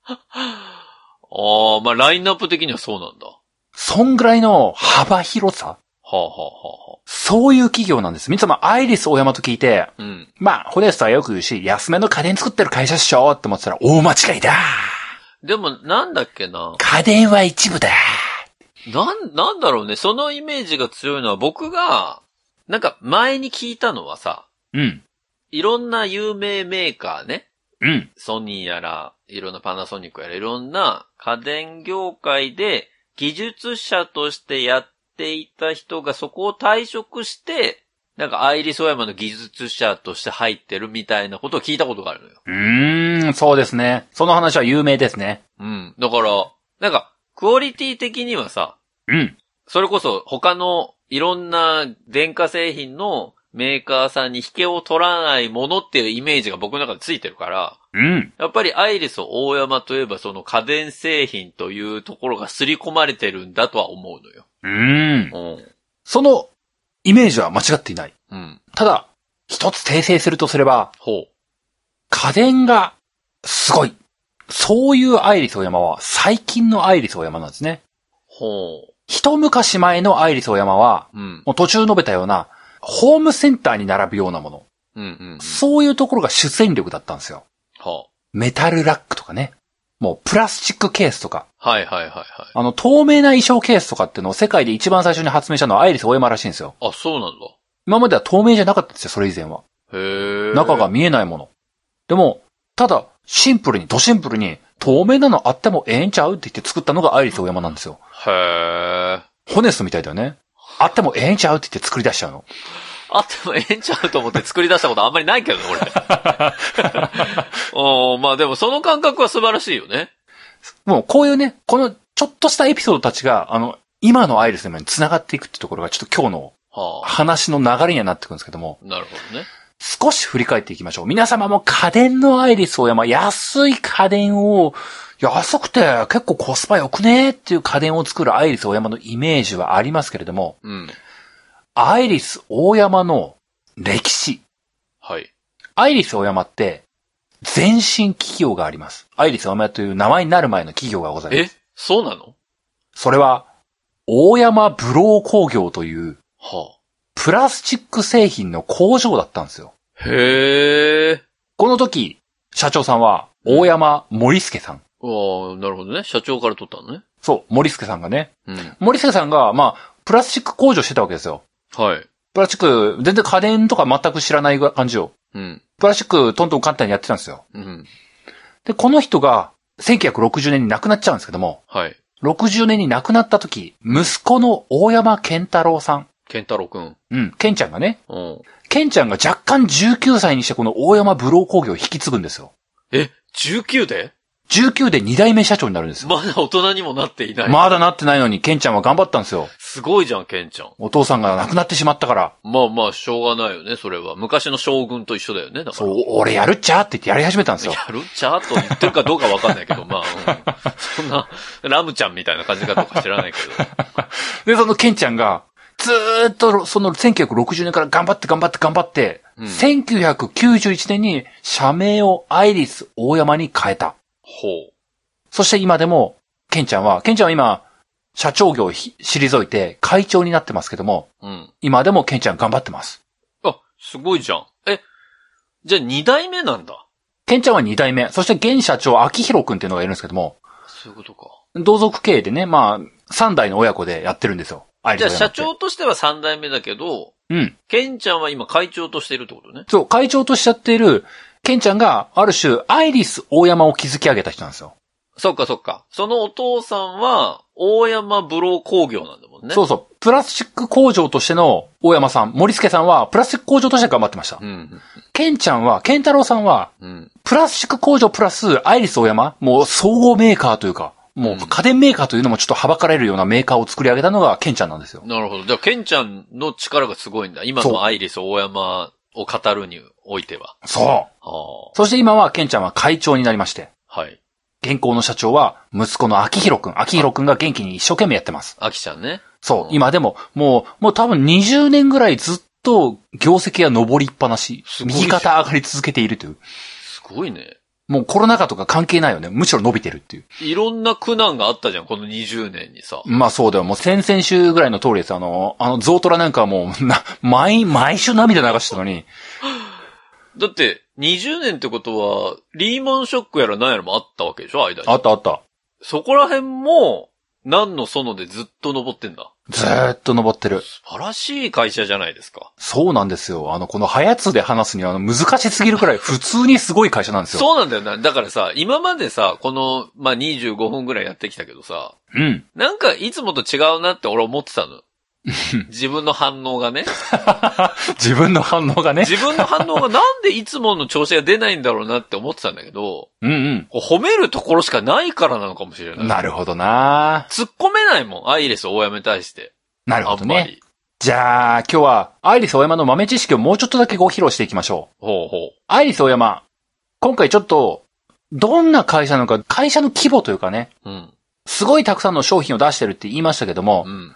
[SPEAKER 1] ああ、まあ、ラインナップ的にはそうなんだ。は
[SPEAKER 2] そんぐらいの幅広さ
[SPEAKER 1] あ、はあはあは
[SPEAKER 2] そういう企業なんです。みつまアイリス大山と聞いて、
[SPEAKER 1] あ、うん。
[SPEAKER 2] まあ、ホネストはよく言うし、安めの家電作ってる会社っしょって思ってたら、大間違いだ
[SPEAKER 1] でも、なんだっけな。
[SPEAKER 2] 家電は一部だ
[SPEAKER 1] なん、なんだろうね。そのイメージが強いのは僕が、なんか前に聞いたのはさ、
[SPEAKER 2] うん。
[SPEAKER 1] いろんな有名メーカーね。
[SPEAKER 2] うん。
[SPEAKER 1] ソニーやら、いろんなパナソニックやら、いろんな家電業界で技術者としてやっていた人がそこを退職して、なんかアイリスオーヤマの技術者として入ってるみたいなことを聞いたことがあるのよ。
[SPEAKER 2] うーん、そうですね。その話は有名ですね。
[SPEAKER 1] うん。だから、なんか、クオリティ的にはさ、
[SPEAKER 2] うん。
[SPEAKER 1] それこそ他のいろんな電化製品のメーカーさんに引けを取らないものっていうイメージが僕の中でついてるから、
[SPEAKER 2] うん。
[SPEAKER 1] やっぱりアイリス大山といえばその家電製品というところが刷り込まれてるんだとは思うのよ。
[SPEAKER 2] うーん。
[SPEAKER 1] うん。
[SPEAKER 2] そのイメージは間違っていない。
[SPEAKER 1] うん。
[SPEAKER 2] ただ、一つ訂正するとすれば、
[SPEAKER 1] ほ
[SPEAKER 2] 家電がすごい。そういうアイリスオーヤマは最近のアイリスオーヤマなんですね。
[SPEAKER 1] う。ほ
[SPEAKER 2] 一昔前のアイリスオーヤマは、
[SPEAKER 1] う。うん。
[SPEAKER 2] もう途中述べたような、ホームセンターに並ぶようなもの。
[SPEAKER 1] うんうんうん。
[SPEAKER 2] そういうところが主戦力だったんですよ。
[SPEAKER 1] は
[SPEAKER 2] メタルラックとかね。もうプラスチックケースとか。
[SPEAKER 1] あ。はいはいはいはい。
[SPEAKER 2] あの、透明な衣装ケースとかっていうのを世界で一番最初に発明したのはアイリスオーヤマらしいんですよ。
[SPEAKER 1] あ、そうなんだ。
[SPEAKER 2] 今までは透明じゃなかったんですよ、それ以前は。
[SPEAKER 1] へえ。
[SPEAKER 2] 中が見えないもの。でも、ただ、シンプルに、ドシンプルに、透明なのあってもええんちゃうって言って作ったのがアイリスオーヤマなんですよ。
[SPEAKER 1] へー。
[SPEAKER 2] ホネストみたいだよね。あってもええんちゃうって言って作り出しちゃうの。
[SPEAKER 1] あってもええんちゃうと思って作り出したことあんまりないけどね、俺。お ーまあでもその感覚は素晴らしいよね。
[SPEAKER 2] もうこういうね、このちょっとしたエピソードたちが、あの、今のアイリスのに繋がっていくってところがちょっと今日の
[SPEAKER 1] は
[SPEAKER 2] 話の流れにはなってくるんですけども、
[SPEAKER 1] あ。なるほどね。
[SPEAKER 2] 少し振り返っていきましょう。皆様も家電のアイリスオーヤマ、安い家電を、安くて結構コスパ良くねっていう家電を作るアイリスオーヤマのイメージはありますけれども、
[SPEAKER 1] うん。
[SPEAKER 2] アイリスオーヤマの歴史。
[SPEAKER 1] はい。
[SPEAKER 2] アイリスオーヤマって、前身企業があります。アイリスオーヤマという名前になる前の企業がございます。
[SPEAKER 1] え？そうなの？
[SPEAKER 2] それは、大山ブロー工業という、
[SPEAKER 1] は
[SPEAKER 2] プラスチック製品の工場だったんですよ。
[SPEAKER 1] あ。へえ。
[SPEAKER 2] この時、社長さんは、大山森助さん。
[SPEAKER 1] ああ、なるほどね。社長から取ったのね。
[SPEAKER 2] そう、森助さんがね。
[SPEAKER 1] うん。
[SPEAKER 2] 森助さんが、まあ、プラスチック工場してたわけですよ。
[SPEAKER 1] はい。
[SPEAKER 2] プラスチック、全然家電とか全く知らない感じよ。
[SPEAKER 1] うん。
[SPEAKER 2] プラスチックトントン簡単にやってたんですよ。
[SPEAKER 1] うん。
[SPEAKER 2] で、この人が、1960年に亡くなっちゃうんですけども、
[SPEAKER 1] はい。
[SPEAKER 2] 60年に亡くなった時、息子の大山健太郎さん。
[SPEAKER 1] 健太郎くん。
[SPEAKER 2] うん、健ちゃんがね、
[SPEAKER 1] うん。
[SPEAKER 2] ケンちゃんが若干19歳にしてこの大山ブロー工業を引き継ぐんですよ。
[SPEAKER 1] え、19で
[SPEAKER 2] ？19で2代目社長になるんですよ。
[SPEAKER 1] まだ大人にもなっていない。
[SPEAKER 2] まだなってないのに、ケンちゃんは頑張ったんですよ。
[SPEAKER 1] すごいじゃん、ケンちゃん。
[SPEAKER 2] お父さんが亡くなってしまったから。
[SPEAKER 1] まあまあ、しょうがないよね、それは。昔の将軍と一緒だよね、だから。
[SPEAKER 2] そう、俺やるっちゃって言ってやり始めたんですよ。
[SPEAKER 1] やるっちゃーと言ってるかどうかわかんないけど、まあ、う んそんな、ラムちゃんみたいな感じかどうか知らないけど。
[SPEAKER 2] で、そのケンちゃんが、ずーっとその1960年から頑張って頑張って頑張って、
[SPEAKER 1] うん
[SPEAKER 2] 1991年に社名をアイリス大山に変えた。
[SPEAKER 1] ほ
[SPEAKER 2] そして今でも、ケンちゃんは、ケンちゃんは今、社長業をひ退いて会長になってますけども、
[SPEAKER 1] う。うん。
[SPEAKER 2] 今でもケンちゃん頑張ってます。
[SPEAKER 1] あ、すごいじゃん。え、じゃあ二代目なんだ。
[SPEAKER 2] ケンちゃんは2代目、そして現社長、秋広くんっていうのがいるんですけども、
[SPEAKER 1] そういうことか。
[SPEAKER 2] 同族経営でね、まあ、3代の親子でやってるんですよ。アイリ
[SPEAKER 1] じゃあ社長としては三代目だけど、
[SPEAKER 2] うん。
[SPEAKER 1] ケンちゃんは今会長としているってことね。
[SPEAKER 2] そう、会長としちゃっている、ケンちゃんが、ある種、アイリス大山を築き上げた人なんですよ。
[SPEAKER 1] そっかそっか。そのお父さんは、大山ブロー工業なんだもんね。
[SPEAKER 2] そうそう。プラスチック工場としての大山さん、森助さんは、プラスチック工場として頑張ってました。
[SPEAKER 1] うん。
[SPEAKER 2] ケンちゃんは、ケンタロウさんは、
[SPEAKER 1] うん。
[SPEAKER 2] プラスチック工場プラスアイリス大山、もう総合メーカーというか、もう家電メーカーというのもちょっとはばかられるようなメーカーを作り上げたのがケンちゃんなんですよ。
[SPEAKER 1] なるほど。じゃあ、ケンちゃんの力がすごいんだ。今のアイリス大山を語るにおいては。
[SPEAKER 2] そう。
[SPEAKER 1] あ
[SPEAKER 2] そして今はケンちゃんは会長になりまして、
[SPEAKER 1] あ。はい。
[SPEAKER 2] 現行の社長は息子の秋広くん。秋広くんが元気に一生懸命やってます。
[SPEAKER 1] アキちゃんね。
[SPEAKER 2] そう
[SPEAKER 1] う。ん
[SPEAKER 2] 今でも、もう、もう多分20年ぐらいずっと業績が上りっぱなし。右肩上がり続けているという。
[SPEAKER 1] すごいね。
[SPEAKER 2] もうコロナ禍とか関係ないよね。むしろ伸びてるっていう。
[SPEAKER 1] いろんな苦難があったじゃん、この20年にさ。
[SPEAKER 2] まあそうだよ。もう先々週ぐらいの通りです。あの、あの、ゾウトラなんかはもう、な、毎、毎週涙流してたのに、
[SPEAKER 1] だって、20年ってことは、リーマンショックやら何やらもあったわけでしょ間に。
[SPEAKER 2] あったあった。
[SPEAKER 1] そこら辺も、何の園でずっと登ってんだ？
[SPEAKER 2] ずーっと登ってる。
[SPEAKER 1] 素晴らしい会社じゃないですか。
[SPEAKER 2] そうなんですよ。あの、このハヤツで話すには、あの、難しすぎるくらい普通にすごい会社なんですよ。
[SPEAKER 1] そうなんだよな。だからさ、今までさ、この、まあ、25分ぐらいやってきたけどさ、
[SPEAKER 2] うん。
[SPEAKER 1] なんかいつもと違うなって俺思ってたの。自分の反応がね。
[SPEAKER 2] 自分の反応がね。
[SPEAKER 1] 自分の反応がなんでいつもの調子が出ないんだろうなって思ってたんだけど、
[SPEAKER 2] うん
[SPEAKER 1] こう褒めるところしかないからなのかもしれ
[SPEAKER 2] う。
[SPEAKER 1] なんい。
[SPEAKER 2] なるほどな
[SPEAKER 1] 突っ込めないもん、アイレス大山に対して。
[SPEAKER 2] なるほどね。じゃあ、今日は、アイリスオーヤマの豆知識をもうちょっとだけご披露していきましょう。
[SPEAKER 1] ほうほ
[SPEAKER 2] アイリスオーヤマ、今回ちょっと、どんな会社なのか、会社の規模というかね、
[SPEAKER 1] う。うん。
[SPEAKER 2] すごいたくさんの商品を出してるって言いましたけども
[SPEAKER 1] う、ん。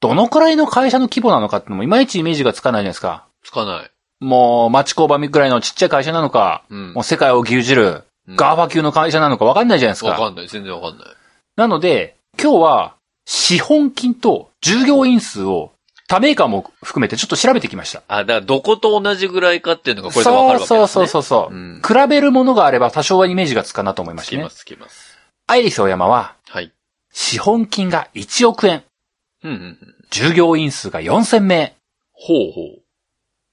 [SPEAKER 2] どのくらいの会社の規模なのかってのもいまいちイメージがつかないじゃないですか。
[SPEAKER 1] つかない。
[SPEAKER 2] もう、町工場ぐらいのちっちゃい会社なのか、
[SPEAKER 1] うん
[SPEAKER 2] もう。世界を牛耳る、
[SPEAKER 1] うん
[SPEAKER 2] GAFA 級の会社なのかわかんないじゃないですか。
[SPEAKER 1] わかんない。全然わかんない。
[SPEAKER 2] なので、今日は、資本金と従業員数を、他メーカーも含めてちょっと調べてきました。
[SPEAKER 1] あ、だからどこと同じぐらいかっていうのがこれでわかるわけですね。
[SPEAKER 2] そうそうそうそう。
[SPEAKER 1] うん
[SPEAKER 2] 比べるものがあれば多少はイメージがつくかなと思いましてね
[SPEAKER 1] つきま。す、つきます。
[SPEAKER 2] アイリスオーヤマは、
[SPEAKER 1] はい。
[SPEAKER 2] 資本金が1億円、
[SPEAKER 1] うんうんうん。
[SPEAKER 2] 従業員数が4000名。
[SPEAKER 1] ほうほ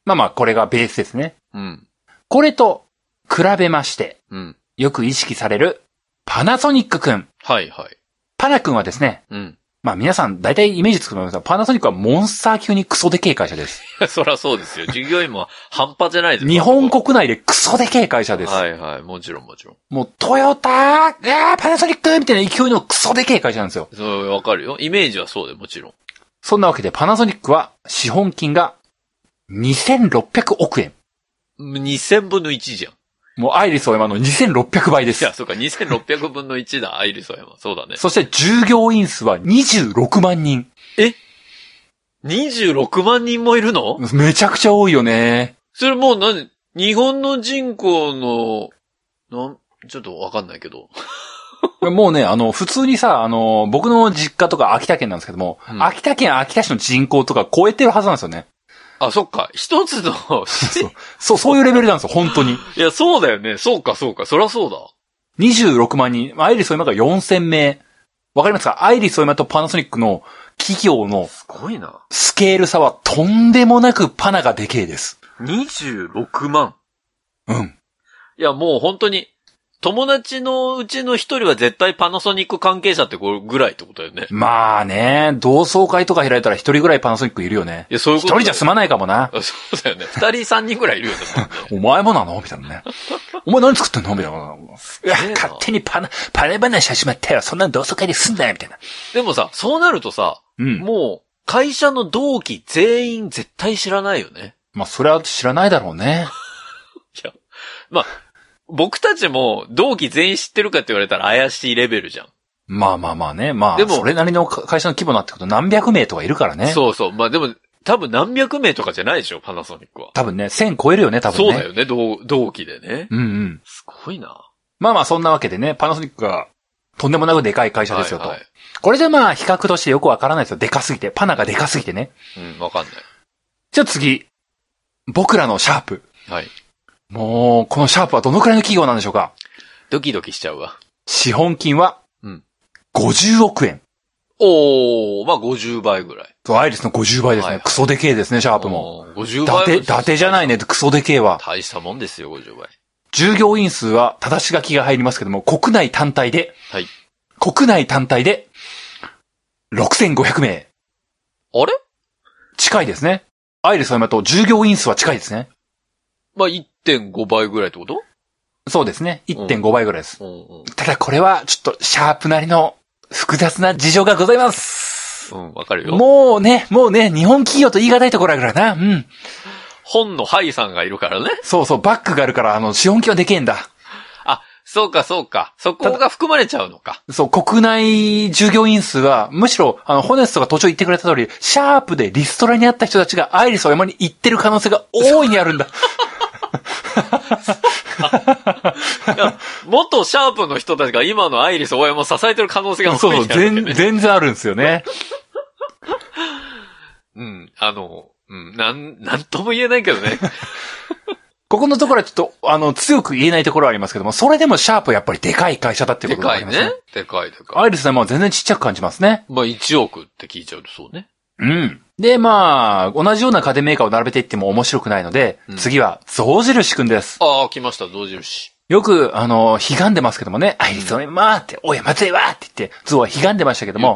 [SPEAKER 2] まあまあ、これがベースですね。
[SPEAKER 1] う。うん。
[SPEAKER 2] これと比べまして、
[SPEAKER 1] うん。
[SPEAKER 2] よく意識されるパナソニックくん。
[SPEAKER 1] はいはい。
[SPEAKER 2] パナくんはですね、
[SPEAKER 1] うん。
[SPEAKER 2] まあ皆さん大体イメージつくと思いますが、パナソニックはモンスター級にクソでけえ会社です。
[SPEAKER 1] そりゃそうですよ。従業員も半端じゃないですよ
[SPEAKER 2] 日本国内でクソでけえ会社です。
[SPEAKER 1] はいはい。もちろんもちろん。
[SPEAKER 2] もうトヨター、いやーパナソニックみたいな勢いのクソでけえ会社なんですよ。
[SPEAKER 1] そう、わかるよ。イメージはそうでもちろん。
[SPEAKER 2] そんなわけでパナソニックは資本金が2600億円。
[SPEAKER 1] 2000分の1じゃん。
[SPEAKER 2] もうアイリスオーヤマの2600倍です
[SPEAKER 1] いや、。そうか、2600分の1だ、アイリスオーヤマ。そうだね。
[SPEAKER 2] そして従業員数は26万人。
[SPEAKER 1] 26万人もいるの？
[SPEAKER 2] めちゃくちゃ多いよね。
[SPEAKER 1] それもう何？日本の人口の、なん、ちょっとわかんないけど。
[SPEAKER 2] もうね、あの、普通にさ、あの、僕の実家とか秋田県なんですけども、
[SPEAKER 1] うん
[SPEAKER 2] 秋田県秋田市の人口とか超えてるはずなんですよね。
[SPEAKER 1] あ、そっか。一つの、
[SPEAKER 2] そう、そう、そういうレベルなんですよ、本当に。
[SPEAKER 1] いや、そうだよね。そうか、そうか。そりゃそうだ。
[SPEAKER 2] 26万人、アイリスオーヤマが4000名。わかりますか？アイリスオーヤマとパナソニックの企業の
[SPEAKER 1] すごいな。
[SPEAKER 2] スケール差はとんでもなくパナがでけえです。
[SPEAKER 1] 26万。
[SPEAKER 2] うん。
[SPEAKER 1] いや、もう本当に、友達のうちの一人は絶対パナソニック関係者ってこれぐらいってことだよね。
[SPEAKER 2] まあね、同窓会とか開いたら一人ぐらいパナソニックいるよね。
[SPEAKER 1] いや、そういうこと。
[SPEAKER 2] 一人じゃ済まないかもな。
[SPEAKER 1] あそうだよね。二人三人ぐらいいるよね。
[SPEAKER 2] お前もなの？みたいなね。お前何作ってんの？みたいな。いや勝手にパナ、パネ話しちまったよ。そんなの同窓会で済んだよ。みたいな。
[SPEAKER 1] でもさ、そうなるとさ、
[SPEAKER 2] うん。
[SPEAKER 1] もう、会社の同期全員絶対知らないよね。
[SPEAKER 2] まあ、それは知らないだろうね。
[SPEAKER 1] いや、まあ、僕たちも同期全員知ってるかって言われたら怪しいレベルじゃん。
[SPEAKER 2] まあまあまあね。まあ、
[SPEAKER 1] でも
[SPEAKER 2] それなりの会社の規模になってくると何百名とかいるからね。
[SPEAKER 1] そうそう。まあでも、多分何百名とかじゃないでしょ、パナソニックは。
[SPEAKER 2] 多分ね、1000超えるよね、多分ね。
[SPEAKER 1] そうだよね、同同期でね。
[SPEAKER 2] うんうん。
[SPEAKER 1] すごいな。
[SPEAKER 2] まあまあ、そんなわけでね、パナソニックが、とんでもなくでかい会社ですよと。
[SPEAKER 1] はいはい
[SPEAKER 2] これでまあ、比較としてよくわからないですよ。でかすぎて。パナがでかすぎてね。
[SPEAKER 1] うん、わかんない。
[SPEAKER 2] じゃあ次。僕らのシャープ。
[SPEAKER 1] はい。
[SPEAKER 2] もう、このシャープはどのくらいの企業なんでしょうか？
[SPEAKER 1] ドキドキしちゃうわ。
[SPEAKER 2] 資本金は、
[SPEAKER 1] うん
[SPEAKER 2] 50億円。
[SPEAKER 1] おー、まあ50倍ぐらい。
[SPEAKER 2] そう、アイリスの50倍ですね。
[SPEAKER 1] はいはい
[SPEAKER 2] クソでけえですね、シャープも。
[SPEAKER 1] おー。50
[SPEAKER 2] 伊
[SPEAKER 1] 倍
[SPEAKER 2] 達、伊達じゃないね、クソでけえわ。
[SPEAKER 1] 大したもんですよ、50倍。
[SPEAKER 2] 従業員数は、正し書きが入りますけども、国内単体で、
[SPEAKER 1] はい。
[SPEAKER 2] 国内単体で、6500名。
[SPEAKER 1] あれ？
[SPEAKER 2] 近いですね。アイリスの今と従業員数は近いですね。
[SPEAKER 1] まあ1.5倍ぐらいってこと？
[SPEAKER 2] そうですね。1.5倍ぐらいです。
[SPEAKER 1] うんうん。
[SPEAKER 2] ただこれは、ちょっと、シャープなりの複雑な事情がございます。
[SPEAKER 1] うん、わかるよ。
[SPEAKER 2] もうね、もうね、日本企業と言い難いところだからな。うん。
[SPEAKER 1] 本のハイさんがいるからね。
[SPEAKER 2] そうそう、バックがあるから、あの、資本金はでけえんだ。
[SPEAKER 1] あ、そうかそうか。そこが含まれちゃうのか。
[SPEAKER 2] そう、国内従業員数は、むしろ、あの、ホネストが途中言ってくれた通り、シャープでリストラにあった人たちがアイリスを山に行ってる可能性が大いにあるんだ。
[SPEAKER 1] いや元シャープの人たちが今のアイリス大山を支えてる可能性が
[SPEAKER 2] そうそう、
[SPEAKER 1] 大いにあるわけね
[SPEAKER 2] 全、全然あるんですよね。
[SPEAKER 1] うん。あの、うん、なん、なんとも言えないけどね。
[SPEAKER 2] ここのところはちょっと、あの、強く言えないところはありますけども、それでもシャープはやっぱりでかい会社だってことがわかりますね。
[SPEAKER 1] かいね。でかいでかい。
[SPEAKER 2] アイリスはもう全然ちっちゃく感じますね。
[SPEAKER 1] まあ1億って聞いちゃうとそうね。
[SPEAKER 2] うん。で、まあ、同じような家電メーカーを並べていっても面白くないので、
[SPEAKER 1] うん
[SPEAKER 2] 次は、象印くんです。
[SPEAKER 1] ああ、来ました、同印。
[SPEAKER 2] よく、あの、悲願でますけどもね、アイリスオーって、おい、待てわーって言って、象は悲願でましたけども。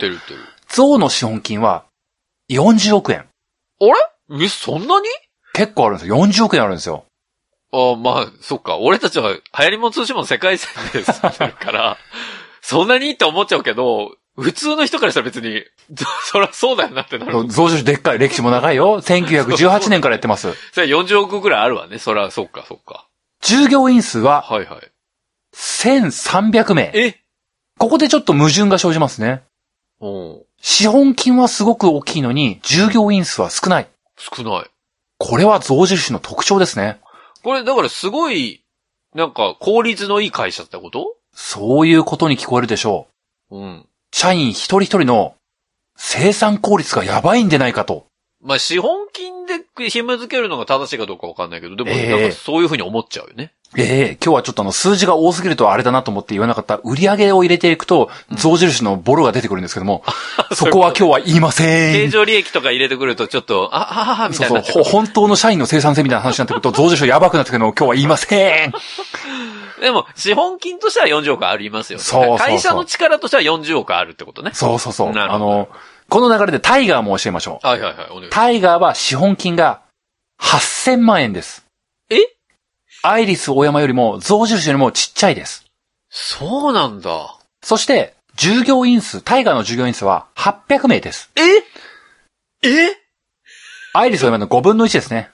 [SPEAKER 2] 象の資本金は、40億円。
[SPEAKER 1] あれ？え、そんなに？
[SPEAKER 2] 結構あるんですよ。40億円あるんですよ。
[SPEAKER 1] ああ、まあ、そっか。俺たちは流行り物通信も世界線で住んでるから、そんなにって思っちゃうけど、普通の人からしたら別に、そりゃそうだよなってなる。
[SPEAKER 2] 象印でっかい歴史も長いよ。1918年からやってます。
[SPEAKER 1] それ40億ぐらいあるわね。そりゃ、そっか、そっか。
[SPEAKER 2] 従業員数は
[SPEAKER 1] はいはい。
[SPEAKER 2] 1300名。
[SPEAKER 1] え？
[SPEAKER 2] ここでちょっと矛盾が生じますね。
[SPEAKER 1] うん。
[SPEAKER 2] 資本金はすごく大きいのに、従業員数は少ない。
[SPEAKER 1] 少ない。
[SPEAKER 2] これは象印の特徴ですね。
[SPEAKER 1] これ、だからすごい、なんか、効率のいい会社ってこと？
[SPEAKER 2] そういうことに聞こえるでしょう。
[SPEAKER 1] うん。
[SPEAKER 2] 社員一人一人の生産効率がやばいんでないかと。
[SPEAKER 1] まあ、資本金で紐付けるのが正しいかどうかわかんないけど、でも、
[SPEAKER 2] ええ
[SPEAKER 1] なんかそういうふうに思っちゃうよね。
[SPEAKER 2] ええ今日はちょっとあの数字が多すぎるとあれだなと思って言わなかった売り上げを入れていくと、象印のボロが出てくるんですけども、そこは今日は言いません。
[SPEAKER 1] 経常利益とか入れてくるとちょっと、あ、ははは、みた
[SPEAKER 2] そそう、
[SPEAKER 1] いなっちゃう
[SPEAKER 2] ほ。本当の社員の生産性みたいな話になってくると、象印はやばくなってくるのを今日は言いません。
[SPEAKER 1] いでも、資本金としては40億ありますよ。
[SPEAKER 2] そうそうそう
[SPEAKER 1] 会社の力としては40億あるってことね。
[SPEAKER 2] そうそうそう。あの、この流れでタイガーも教えましょう。
[SPEAKER 1] はいはいはい、お願い。
[SPEAKER 2] タイガーは資本金が8000万円です。
[SPEAKER 1] え？
[SPEAKER 2] アイリス大山よりも象印よりもちっちゃいです。
[SPEAKER 1] そうなんだ。
[SPEAKER 2] そして、従業員数、タイガーの従業員数は800名です。
[SPEAKER 1] え？え？
[SPEAKER 2] アイリス大山の5分の1ですね。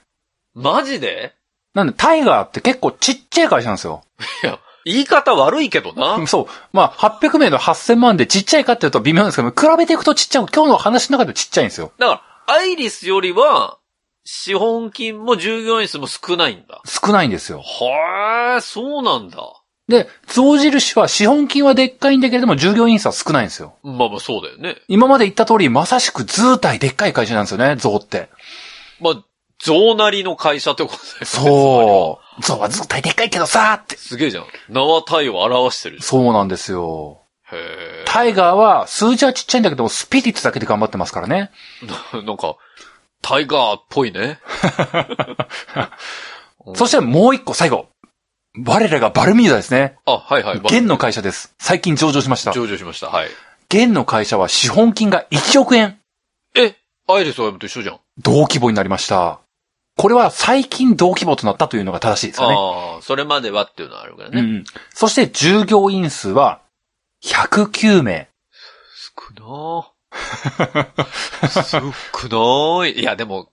[SPEAKER 1] マジで？
[SPEAKER 2] なんで、タイガーって結構ちっちゃい会社なんですよ。
[SPEAKER 1] いや、言い方悪いけどな。
[SPEAKER 2] そう。まあ、800名の8000万でちっちゃいかっていうと微妙なんですけど、比べていくとちっちゃい、今日の話の中でちっちゃいんですよ。
[SPEAKER 1] だから、アイリスよりは、資本金も従業員数も少ないんだ。
[SPEAKER 2] 少ないんですよ。
[SPEAKER 1] はー、そうなんだ。
[SPEAKER 2] で、象印は資本金はでっかいんだけれども、従業員数は少ないんですよ。
[SPEAKER 1] まあまあそうだよね。
[SPEAKER 2] 今まで言った通り、まさしく図体でっかい会社なんですよね、象って。
[SPEAKER 1] まあ、象なりの会社ってことだよね。
[SPEAKER 2] そう。象は図体でっかいけどさーって。
[SPEAKER 1] すげえじゃん。名は体を表してるじ
[SPEAKER 2] そうなんですよ。
[SPEAKER 1] へ
[SPEAKER 2] タイガーは数字はちっちゃいんだけど、スピリッツだけで頑張ってますからね。
[SPEAKER 1] え。なんか、タイガーっぽいね。
[SPEAKER 2] そしてもう一個、最後。我らがバルミューダですね。
[SPEAKER 1] あ、はいはい。
[SPEAKER 2] 現の会社です。最近上場しました。
[SPEAKER 1] 上場しました。はい。
[SPEAKER 2] 現の会社は資本金が1億円。
[SPEAKER 1] え、アイリスオーヤマと一緒じゃん。
[SPEAKER 2] 同規模になりました。これは最近同規模となったというのが正しいですかね。
[SPEAKER 1] ああ、それまではっていうのはあるからね。
[SPEAKER 2] うん。そして従業員数は109名。
[SPEAKER 1] 少なー少ない。いや、でも、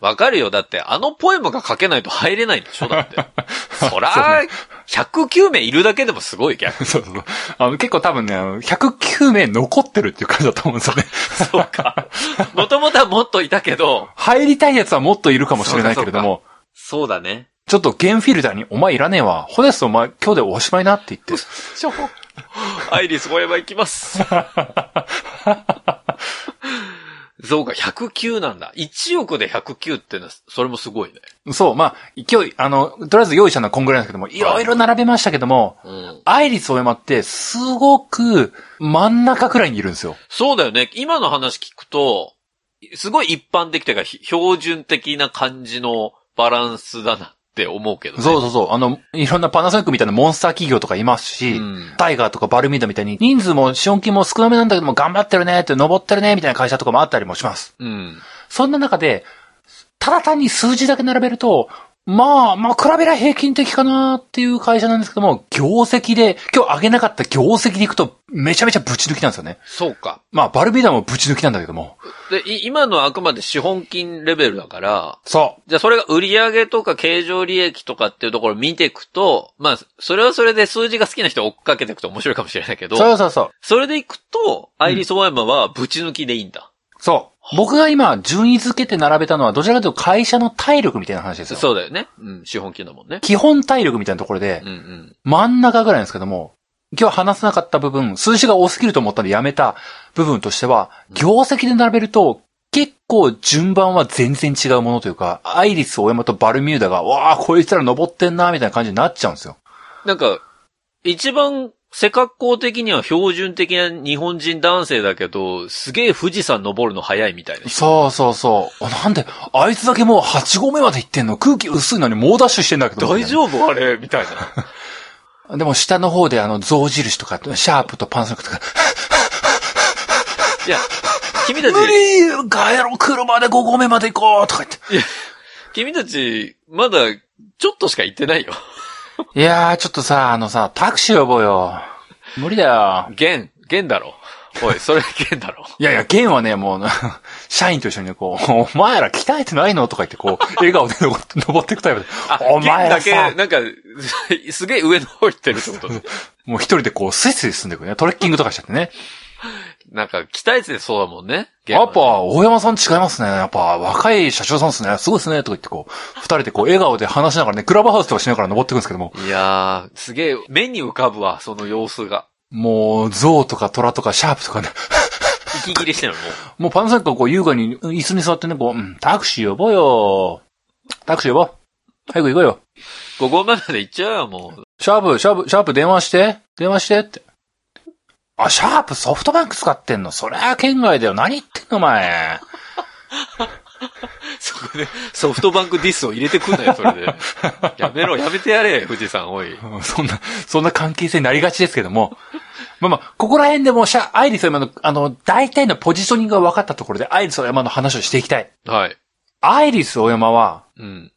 [SPEAKER 1] わかるよ。だって、あのポエムが書けないと入れないんでしょ？だって。そら、109名いるだけでもすごい逆に。
[SPEAKER 2] そうそうそう。あの、結構多分ね、あの109名残ってるっていう感じだと思うんですよね。
[SPEAKER 1] そうか。もともとはもっといたけど、
[SPEAKER 2] 入りたいやつはもっといるかもしれないけれども、
[SPEAKER 1] そうだね。
[SPEAKER 2] ちょっとゲームフィルターに、お前いらねえわ。ホネストお前今日でおしまいなって言って。
[SPEAKER 1] アイリス小山行きます。そうか、109なんだ。1億で109ってのは、それもすごいね。
[SPEAKER 2] そう、まあ、今日、あの、とりあえず用意したのはこんぐらいなんですけども、いろいろ並べましたけども、
[SPEAKER 1] うん。
[SPEAKER 2] アイリスオーヤマって、すごく真ん中くらいにいるんですよ。
[SPEAKER 1] そうだよね。今の話聞くと、すごい一般的というか、ひ標準的な感じのバランスだなって思うけどね。
[SPEAKER 2] そうそうそう。あの、いろんなパナソニックみたいなモンスター企業とかいますし、
[SPEAKER 1] うん
[SPEAKER 2] タイガーとかバルミューダみたいに、人数も資本金も少なめなんだけども、頑張ってるねって、登ってるねみたいな会社とかもあったりもします。
[SPEAKER 1] うん。
[SPEAKER 2] そんな中で、ただ単に数字だけ並べると、まあ、まあ、比べりゃ平均的かなっていう会社なんですけども、業績で、今日上げなかった業績でいくと、めちゃめちゃぶち抜きなんですよね。
[SPEAKER 1] そうか。
[SPEAKER 2] まあ、バルビーダもぶち抜きなんだけども。
[SPEAKER 1] で、い今のはあくまで資本金レベルだから、
[SPEAKER 2] そ
[SPEAKER 1] じゃあそれが売上とか経常利益とかっていうところを見ていくと、まあ、それはそれで数字が好きな人を追っかけていくと面白いかもしれないけ
[SPEAKER 2] う。
[SPEAKER 1] ど、
[SPEAKER 2] そうそうそう。
[SPEAKER 1] それでいくと、アイリスオーヤマはぶち抜きでいいんだ。
[SPEAKER 2] そう。僕が今、順位付けて並べたのは、どちらかというと会社の体力みたいな話ですよ。
[SPEAKER 1] そうだよね。うん、資本金だもんね。
[SPEAKER 2] 基本体力みたいなところで
[SPEAKER 1] うん、うん。
[SPEAKER 2] 真ん中ぐらいなんですけども、今日話せなかった部分、数字が多すぎると思ったんでやめた部分としては、業績で並べると、結構順番は全然違うものというか、アイリス、オヤマとバルミューダが、わあ、こいつら登ってんな、みたいな感じになっちゃうんですよ。
[SPEAKER 1] なんか、一番背格好的には標準的な日本人男性だけど、すげえ富士山登るの早いみたいな。
[SPEAKER 2] そうそうそう。あなんで、あいつだけもう8合目まで行ってんの？空気薄いのに猛ダッシュしてんだけど。
[SPEAKER 1] 大丈夫あれ？みたいな。
[SPEAKER 2] でも下の方であの、象印とか、シャープとパンサクとか、
[SPEAKER 1] いや、君たち、
[SPEAKER 2] 無理帰ろう車で5合目まで行こうとか言って。
[SPEAKER 1] 君たち、まだ、ちょっとしか行ってないよ。
[SPEAKER 2] いやー、ちょっとさ、あのさ、タクシー呼ぼうよ。無理だよ。
[SPEAKER 1] 弦、弦だろ。おい、それ弦だろ。
[SPEAKER 2] いやいや、ゲンはね、もう、社員と一緒にね、こう、お前ら鍛えてないのとか言って、こう、笑顔で登っていくタイプで。お前ら
[SPEAKER 1] 弦だけ、
[SPEAKER 2] さ、
[SPEAKER 1] なんか、すげえ上の方行ってるってこと
[SPEAKER 2] もう一人でこう、スイスイ進んでいくね。トレッキングとかしちゃってね。
[SPEAKER 1] なんか、期待値そうだもんね。
[SPEAKER 2] やっぱ、大山さん違いますね。やっぱ、若い社長さんですね。すごいですね。とか言って、こう、二人でこう、笑顔で話しながらね、クラブハウスとかしながら登っていくんですけども、
[SPEAKER 1] いやー、すげえ、目に浮かぶわ、その様子が。
[SPEAKER 2] もう、ゾウとかトラとかシャープとかね、
[SPEAKER 1] 息切れしてるのもう。
[SPEAKER 2] もうパナソニックがこう優雅に椅子に座ってね、こう、うん、タクシー呼ぼうよ。タクシー呼ぼう。早く行こうよ。
[SPEAKER 1] 5合目まで行っちゃうよ、もう。
[SPEAKER 2] シャープ、シャープ、シャープ電話して。電話してって。あ、シャープソフトバンク使ってんの？そりゃ圏外だよ。何言ってんのお前。
[SPEAKER 1] そこでソフトバンクディスを入れてくんなよ、それで。やめろ、やめてやれ、富士山、おい。
[SPEAKER 2] うんそんな、そんな関係性になりがちですけども。まあまあ、ここら辺でもシャ、アイリスオーヤマの、あの、大体のポジショニングが分かったところで、アイリスオーヤマの話をしていきたい。
[SPEAKER 1] はい。
[SPEAKER 2] アイリスオーヤマは、
[SPEAKER 1] うん。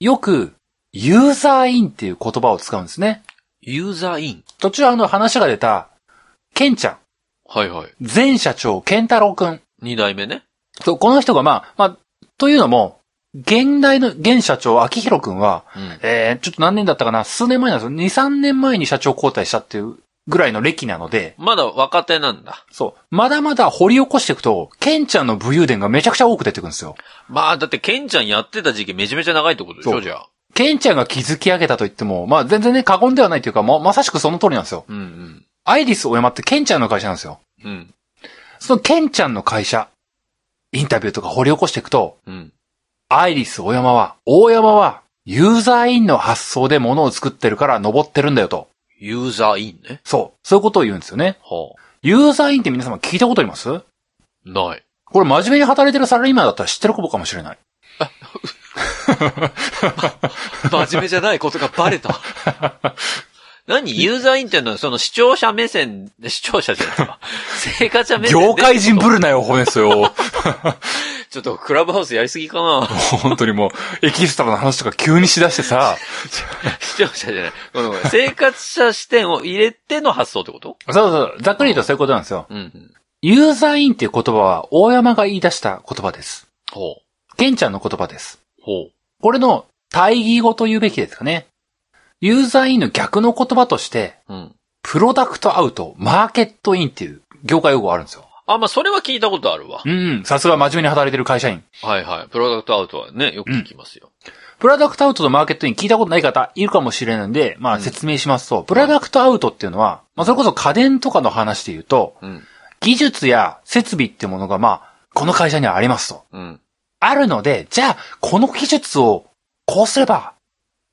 [SPEAKER 2] よく、ユーザーインっていう言葉を使うんですね。
[SPEAKER 1] ユーザーイン。
[SPEAKER 2] 途中あの話が出た、ケンちゃん、
[SPEAKER 1] はいはい。
[SPEAKER 2] 前社長、ケンタロウくん。
[SPEAKER 1] 二代目ね。
[SPEAKER 2] そう、この人がまあ、まあ、というのも、現代の現社長、秋広くんは、
[SPEAKER 1] うん。
[SPEAKER 2] えー、ちょっと何年だったかな数年前なんですよ。2、3年前に社長交代したっていうぐらいの歴なので、
[SPEAKER 1] まだ若手なんだ。
[SPEAKER 2] そう。まだまだ掘り起こしていくと、ケンちゃんの武勇伝がめちゃくちゃ多く出てくるんですよ。
[SPEAKER 1] まあ、だって、ケンちゃんやってた時期めちゃめちゃ長いってことでしょ、じゃあ。
[SPEAKER 2] ケンちゃんが築き上げたと言っても、まあ全然ね、過言ではないというか、ま、まさしくその通りなんですよ。
[SPEAKER 1] うんうん。
[SPEAKER 2] アイリスオーヤマってケンちゃんの会社なんですよ。
[SPEAKER 1] うん。
[SPEAKER 2] そのケンちゃんの会社、インタビューとか掘り起こしていくと、
[SPEAKER 1] うん。
[SPEAKER 2] アイリスオーヤマは、大山は、ユーザーインの発想で物を作ってるから登ってるんだよと。
[SPEAKER 1] ユーザーインね。
[SPEAKER 2] そう。そういうことを言うんですよね。
[SPEAKER 1] は
[SPEAKER 2] ユーザーインって皆様聞いたことあります？
[SPEAKER 1] あ。ない。
[SPEAKER 2] これ真面目に働いてるサラリーマンだったら知ってる子かもしれない。
[SPEAKER 1] 真面目じゃないことがバレた。何？ユーザーインっていうのはその視聴者目線、視聴者じゃないわ。生活者目線で。
[SPEAKER 2] 業界人ぶるなよ、ホネスよ。
[SPEAKER 1] ちょっとクラブハウスやりすぎかな。
[SPEAKER 2] 本当にもう、エキストラの話とか急にしだしてさ、
[SPEAKER 1] 視聴者じゃない。ごめんごめん生活者視点を入れての発想ってこと？
[SPEAKER 2] そうそう、ざっくり言うとそういうことなんですよ。
[SPEAKER 1] うんうん。
[SPEAKER 2] ユーザーインっていう言葉は、大山が言い出した言葉です。
[SPEAKER 1] ほう。
[SPEAKER 2] ケンちゃんの言葉です。
[SPEAKER 1] ほう。
[SPEAKER 2] これの対義語と言うべきですかね。ユーザーインの逆の言葉として、
[SPEAKER 1] うん。
[SPEAKER 2] プロダクトアウト、マーケットインっていう業界用語があるんですよ。
[SPEAKER 1] あ、まあ、それは聞いたことあるわ。
[SPEAKER 2] うん、さすが真面目に働いてる会社員。
[SPEAKER 1] はいはい。プロダクトアウトはね、よく聞きますよ。
[SPEAKER 2] プロダクトアウトとマーケットイン聞いたことない方いるかもしれないんで、まあ説明しますと、プロダクトアウトっていうのは、まあそれこそ家電とかの話で言うと、
[SPEAKER 1] うん。
[SPEAKER 2] 技術や設備ってものがまあ、この会社にはありますと。
[SPEAKER 1] うん。
[SPEAKER 2] あるので、じゃあ、この技術をこうすれば、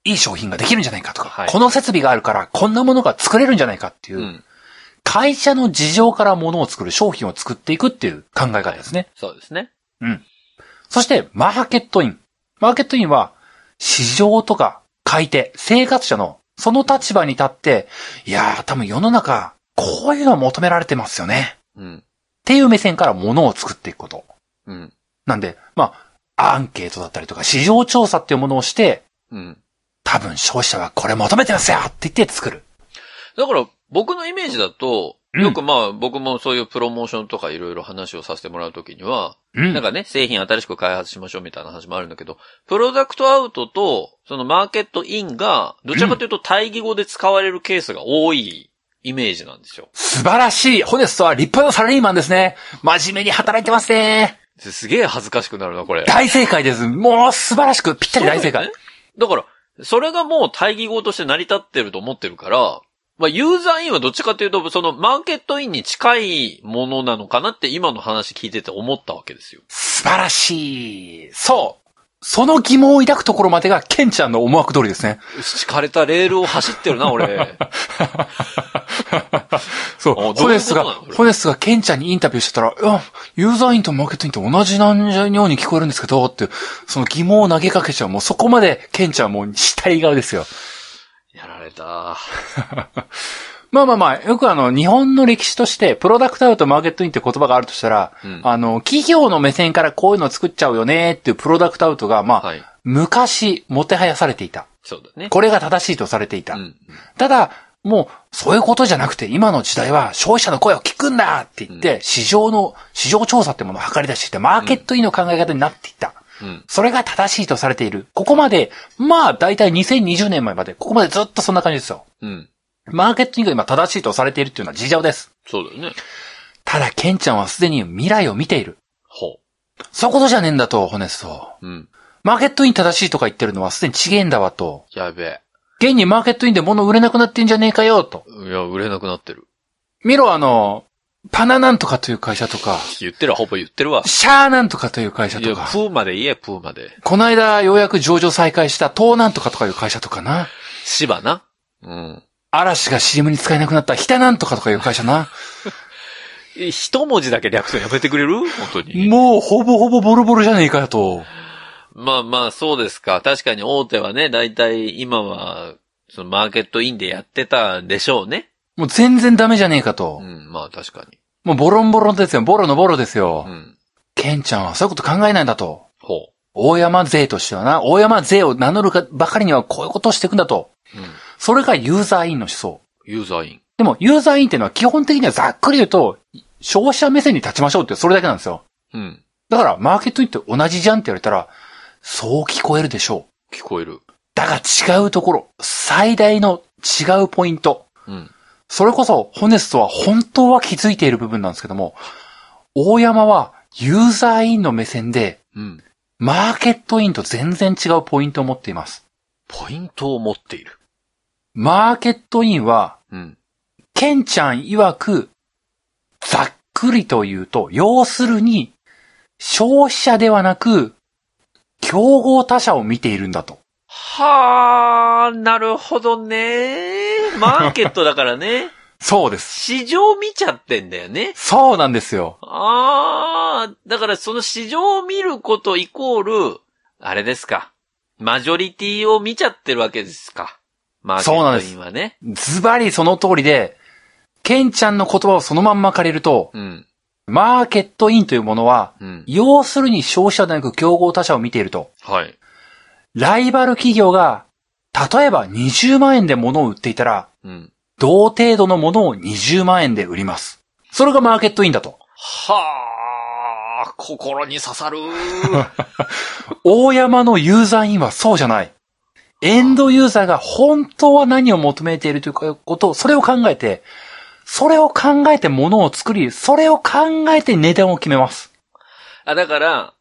[SPEAKER 2] いい商品ができるんじゃないかとか、
[SPEAKER 1] はい
[SPEAKER 2] この設備があるから、こんなものが作れるんじゃないかっていうう、
[SPEAKER 1] ん。
[SPEAKER 2] 会社の事情からものを作る、商品を作っていくっていう考え方ですね。
[SPEAKER 1] そうですね。
[SPEAKER 2] そして、マーケットイン。マーケットインは、市場とか買い手、生活者の、その立場に立って、いやー、多分世の中、こういうのを求められてますよね。
[SPEAKER 1] うん。
[SPEAKER 2] っていう目線から物を作っていくこと。
[SPEAKER 1] うん。
[SPEAKER 2] なんで、まあ、アンケートだったりとか、市場調査っていうものをして、
[SPEAKER 1] うん。
[SPEAKER 2] 多分消費者はこれ求めてますよって言って作る。
[SPEAKER 1] だから、僕のイメージだと、
[SPEAKER 2] うん
[SPEAKER 1] よくまあ、僕もそういうプロモーションとかいろいろ話をさせてもらうときには、
[SPEAKER 2] うん。
[SPEAKER 1] なんかね、製品新しく開発しましょうみたいな話もあるんだけど、プロダクトアウトと、そのマーケットインが、どちらかというと対義語で使われるケースが多いイメージなんですよ。
[SPEAKER 2] 素晴らしい。ホネストは立派なサラリーマンですね。真面目に働いてますね。
[SPEAKER 1] すげえ恥ずかしくなるな、これ。
[SPEAKER 2] 大正解です。もう素晴らしく、ぴったり大正解。
[SPEAKER 1] ねだから、それがもう対義語として成り立ってると思ってるから、まあ、ユーザーインはどっちかというと、そのマーケットインに近いものなのかなって今の話聞いてて思ったわけですよ。
[SPEAKER 2] 素晴らしい。そう。その疑問を抱くところまでが、ケンちゃんの思惑通りですね。
[SPEAKER 1] 敷かれたレールを走ってるな、俺。
[SPEAKER 2] そう。ホネスが、ホネスがケンちゃんにインタビューしてたら、いや、ユーザーインとマーケットインって同じなんじゃように聞こえるんですけど、って、その疑問を投げかけちゃう。もうそこまで、ケンちゃんはもう死体側ですよ。
[SPEAKER 1] やられた。
[SPEAKER 2] まあまあまあ、よくあの、日本の歴史として、プロダクトアウトマーケットインって言葉があるとしたら、
[SPEAKER 1] うん
[SPEAKER 2] あの、企業の目線からこういうのを作っちゃうよねっていうプロダクトアウトが、まあ、
[SPEAKER 1] はい。
[SPEAKER 2] 昔、もてはやされていた。
[SPEAKER 1] そうだね。
[SPEAKER 2] これが正しいとされていた。
[SPEAKER 1] うん。
[SPEAKER 2] ただ、もう、そういうことじゃなくて、今の時代は消費者の声を聞くんだって言って、市場の、市場調査ってものを図り出していて、マーケットインの考え方になっていった。
[SPEAKER 1] うん。
[SPEAKER 2] それが正しいとされている。ここまで、まあ、だいたい2020年前まで、ここまでずっとそんな感じですよ。
[SPEAKER 1] うん。
[SPEAKER 2] マーケットインが今正しいとされているっていうのは事情です。
[SPEAKER 1] そうだよね。
[SPEAKER 2] ただ、ケンちゃんはすでに未来を見ている。
[SPEAKER 1] ほ
[SPEAKER 2] そういうことじゃねえんだと、ホネスト。
[SPEAKER 1] う。うん。
[SPEAKER 2] マーケットイン正しいとか言ってるのはすでに違えんだわと。
[SPEAKER 1] やべえ。
[SPEAKER 2] 現にマーケットインで物売れなくなってんじゃねえかよ、と。
[SPEAKER 1] いや、売れなくなってる。
[SPEAKER 2] 見ろ、あの、パナなんとかという会社とか、
[SPEAKER 1] 言ってるわ、ほぼ言ってるわ。
[SPEAKER 2] シャーなんとかという会社
[SPEAKER 1] いや、
[SPEAKER 2] とか、
[SPEAKER 1] プーまで言え、プーまで。
[SPEAKER 2] この間ようやく上場再開した東なんとかとかいう会社とかな。
[SPEAKER 1] 芝な。うん。
[SPEAKER 2] 嵐が CM に使えなくなったヒタなんとかとかいう会社な。
[SPEAKER 1] 一文字だけ略すのやめてくれる？本当に。
[SPEAKER 2] もうほぼほぼボロボロじゃねえかよと。
[SPEAKER 1] まあまあ、そうですか。確かに大手はね、大体今は、そのマーケットインでやってたんでしょうね。
[SPEAKER 2] もう全然ダメじゃねえかと
[SPEAKER 1] う。ん、まあ確かに。
[SPEAKER 2] もうボロンボロンですよ。ボロのボロですよ。
[SPEAKER 1] うん。
[SPEAKER 2] ケンちゃんはそういうこと考えないんだと。
[SPEAKER 1] ほ
[SPEAKER 2] 大山勢としてはな、大山勢を名乗るかばかりにはこういうことをしていくんだと。
[SPEAKER 1] う。うん。
[SPEAKER 2] それがユーザーインの思想。
[SPEAKER 1] ユーザーイン。
[SPEAKER 2] でも、ユーザーインっていうのは基本的にはざっくり言うと、消費者目線に立ちましょうってそれだけなんですよ。
[SPEAKER 1] うん。
[SPEAKER 2] だから、マーケットインって同じじゃんって言われたら、そう聞こえるでしょう。
[SPEAKER 1] 聞こえる。
[SPEAKER 2] だが違うところ、最大の違うポイント。
[SPEAKER 1] うん。
[SPEAKER 2] それこそ、ホネストは本当は気づいている部分なんですけども、大山はユーザーインの目線で、
[SPEAKER 1] うん。
[SPEAKER 2] マーケットインと全然違うポイントを持っています。
[SPEAKER 1] ポイントを持っている。
[SPEAKER 2] マーケットインは、
[SPEAKER 1] うん。
[SPEAKER 2] ケンちゃん曰く、ざっくりと言うと、要するに、消費者ではなく、競合他社を見ているんだと。
[SPEAKER 1] はあ、なるほどね。マーケットだからね。
[SPEAKER 2] そうです。
[SPEAKER 1] 市場見ちゃってんだよね。
[SPEAKER 2] そうなんですよ。
[SPEAKER 1] ああ、だからその市場を見ることイコール、あれですか。マジョリティを見ちゃってるわけですか。マーケット
[SPEAKER 2] そうなんです
[SPEAKER 1] インはね。
[SPEAKER 2] ズバリその通りで、ケンちゃんの言葉をそのまんま借りると、
[SPEAKER 1] うん。
[SPEAKER 2] マーケットインというものは、
[SPEAKER 1] うん。
[SPEAKER 2] 要するに消費者ではなく競合他社を見ていると。
[SPEAKER 1] はい。
[SPEAKER 2] ライバル企業が、例えば20万円で物を売っていたら、
[SPEAKER 1] うん。
[SPEAKER 2] 同程度のものを20万円で売ります。それがマーケットインだと。
[SPEAKER 1] はあ、心に刺さる。
[SPEAKER 2] 大山のユーザーインはそうじゃない。エンドユーザーが本当は何を求めているということを、それを考えて、それを考えて物を作り、それを考えて値段を決めます。
[SPEAKER 1] あ、だから、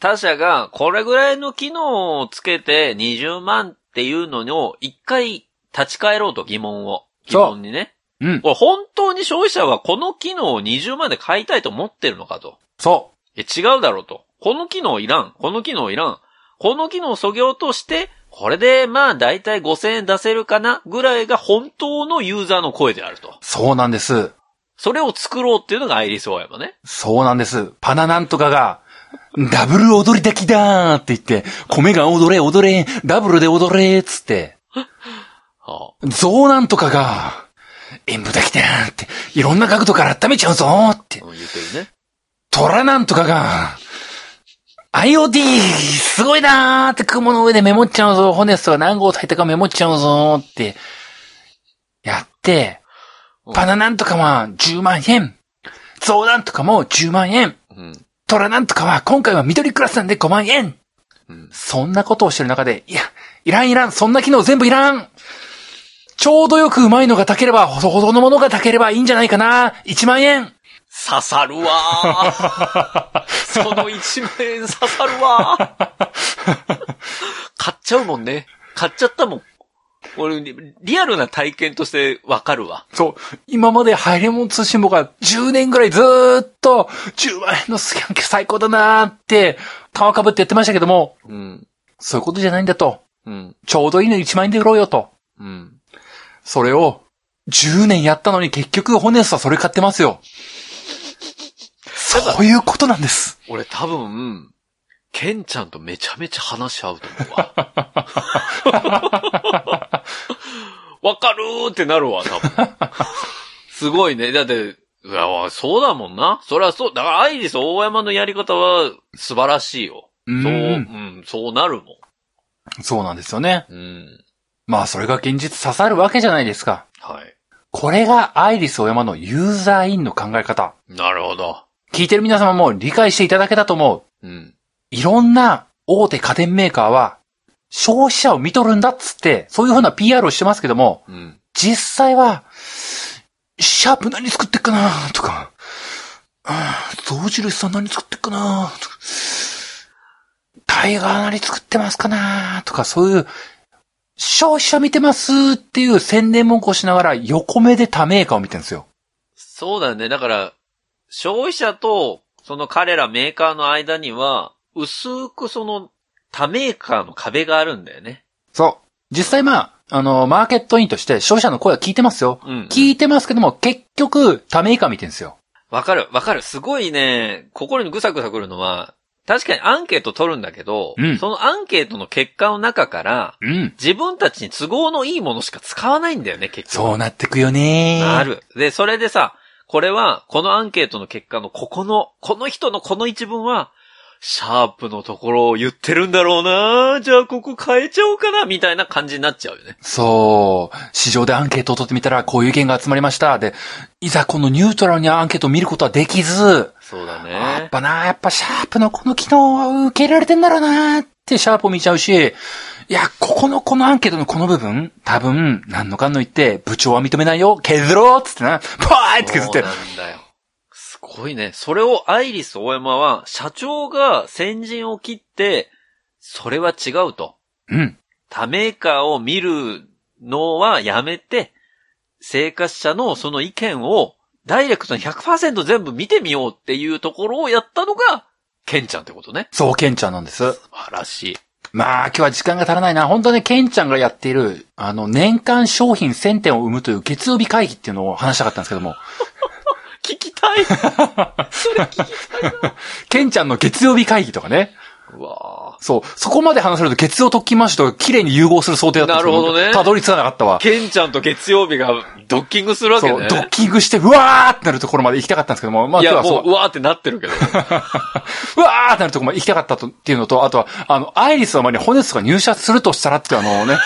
[SPEAKER 1] 他社がこれぐらいの機能をつけて20万っていうのを一回立ち返ろうと疑問を。疑問にね。
[SPEAKER 2] うん。
[SPEAKER 1] これ本当に消費者はこの機能を20万で買いたいと思ってるのかと。
[SPEAKER 2] そ
[SPEAKER 1] え、違うだろうと。この機能いらん。この機能いらん。この機能をそぎ落として、これでまあ大体5000円出せるかなぐらいが本当のユーザーの声であると
[SPEAKER 2] う。。そうなんです。
[SPEAKER 1] それを作ろうっていうのがアイリスオーヤマね。
[SPEAKER 2] そうなんです。パナなんとかが、ダブル踊り炊きだーって言って、米が踊れ踊れ、ダブルで踊れーっつって、
[SPEAKER 1] は
[SPEAKER 2] ゾウなんとかが、演舞炊きだーって、いろんな角度から温めちゃうぞーって
[SPEAKER 1] 言ってるね。
[SPEAKER 2] トラなんとかが、IoT! すごいなーって雲の上でメモっちゃうぞ。ホネストが何号炊いたかメモっちゃうぞーって、やって、パナなんとかは10万円。ゾウなんとかも10万円。
[SPEAKER 1] うん。
[SPEAKER 2] トラなんとかは今回は緑クラスなんで5万円。
[SPEAKER 1] うん。
[SPEAKER 2] そんなことをしてる中で、いや、いらんいらん、そんな機能全部いらん。ちょうどよくうまいのが炊ければ、ほどほどのものが炊ければいいんじゃないかな。1万円。
[SPEAKER 1] 刺さるわー その1万円刺さるわー買っちゃうもんね。買っちゃったもん。俺、リリアルな体験としてわかるわ。
[SPEAKER 2] そう。今までハイレモン通信簿が10年ぐらいずーっと10万円のスキャン最高だなーって、皮かぶってやってましたけども、
[SPEAKER 1] うん。
[SPEAKER 2] そういうことじゃないんだと。
[SPEAKER 1] うん。
[SPEAKER 2] ちょうどいいの1万円で売ろうよと。
[SPEAKER 1] うん。
[SPEAKER 2] それを10年やったのに結局ホネスはそれ買ってますよ。そういうことなんです。
[SPEAKER 1] 俺多分、ケンちゃんとめちゃめちゃ話し合うと思うわ。わかるーってなるわ、多分。すごいね。だって、うわ、そうだもんな。そりゃそう。だから、アイリス大山のやり方は素晴らしいよ。
[SPEAKER 2] う
[SPEAKER 1] そう、うんん、そうなるも
[SPEAKER 2] そうなんですよね。
[SPEAKER 1] ん。うん。
[SPEAKER 2] まあそれが現実刺さるわけじゃないですか。
[SPEAKER 1] はい。
[SPEAKER 2] これがアイリスオーヤマのユーザーインの考え方。
[SPEAKER 1] なるほど。
[SPEAKER 2] 聞いてる皆様も理解していただけたと思う。
[SPEAKER 1] うん。
[SPEAKER 2] いろんな大手家電メーカーは消費者を見とるんだっつって、そういうふうな PR をしてますけども、
[SPEAKER 1] うん。
[SPEAKER 2] 実際は、シャープ何作ってっかなとか、象印さん何作ってっかなとか、タイガー何作ってますかなとか、そういう、消費者見てますっていう宣伝文句をしながら横目で他メーカーを見てるんですよ。
[SPEAKER 1] そうだね。だから、消費者と、その彼らメーカーの間には、薄くその、他メーカーの壁があるんだよね。
[SPEAKER 2] そう。実際まあ、あの、マーケットインとして消費者の声は聞いてますよ。
[SPEAKER 1] うん、
[SPEAKER 2] 聞いてますけども、結局、他メーカー見てるんですよ。
[SPEAKER 1] わかる、わかる。すごいね、心にぐさぐさくるのは、確かにアンケート取るんだけど、
[SPEAKER 2] うん
[SPEAKER 1] そのアンケートの結果の中から、
[SPEAKER 2] うん。
[SPEAKER 1] 自分たちに都合のいいものしか使わないんだよね、結局。
[SPEAKER 2] そうなってくよね
[SPEAKER 1] な。る。で、それでさ、これは、このアンケートの結果のここの、この人のこの一文は、シャープのところを言ってるんだろうなじゃあここ変えちゃおうかなみたいな感じになっちゃうよね。
[SPEAKER 2] そう。市場でアンケートを取ってみたら、こういう意見が集まりました。で、いざこのニュートラルにアンケートを見ることはできず、
[SPEAKER 1] そうだ
[SPEAKER 2] やっ
[SPEAKER 1] ね。
[SPEAKER 2] ぱな、やっぱシャープのこの機能は受け入れられてんだろうなってシャープを見ちゃうし、いや、ここのこのアンケートのこの部分、多分、何のかんの言って、部長は認めないよ、削ろうっつってな、パーイって削って
[SPEAKER 1] なんだよ。すごいね。それをアイリス大山は、社長が先陣を切って、それは違うと。
[SPEAKER 2] うん。
[SPEAKER 1] 他メーカーを見るのはやめて、生活者のその意見をダイレクトに100%全部見てみようっていうところをやったのが、ケンちゃんってことね。
[SPEAKER 2] そう、ケンちゃんなんです。
[SPEAKER 1] 素晴らしい。
[SPEAKER 2] まあ、今日は時間が足らないな。本当ね、ケンちゃんがやっている、あの、年間商品1000点を生むという月曜日会議っていうのを話したかったんですけども、
[SPEAKER 1] 聞きたい。それ聞きたいな。
[SPEAKER 2] ケンちゃんの月曜日会議とかね。
[SPEAKER 1] うわぁ。
[SPEAKER 2] そう、そこまで話せると月曜特勤マッシュと綺麗に融合する想定だったんですけ
[SPEAKER 1] なるほどね
[SPEAKER 2] たどり着かなかったわ。
[SPEAKER 1] ケンちゃんと月曜日がドッキングするわけ
[SPEAKER 2] そう、
[SPEAKER 1] ね。
[SPEAKER 2] ドッキングして、うわーってなるところまで行きたかったんですけども、まあ
[SPEAKER 1] いや、
[SPEAKER 2] 今日はそう
[SPEAKER 1] もう、うわーってなってるけど。
[SPEAKER 2] うわーってなるところまで行きたかったとっていうのと、あとは、あの、アイリスの前にホネスが入社するとしたらっていうあのね、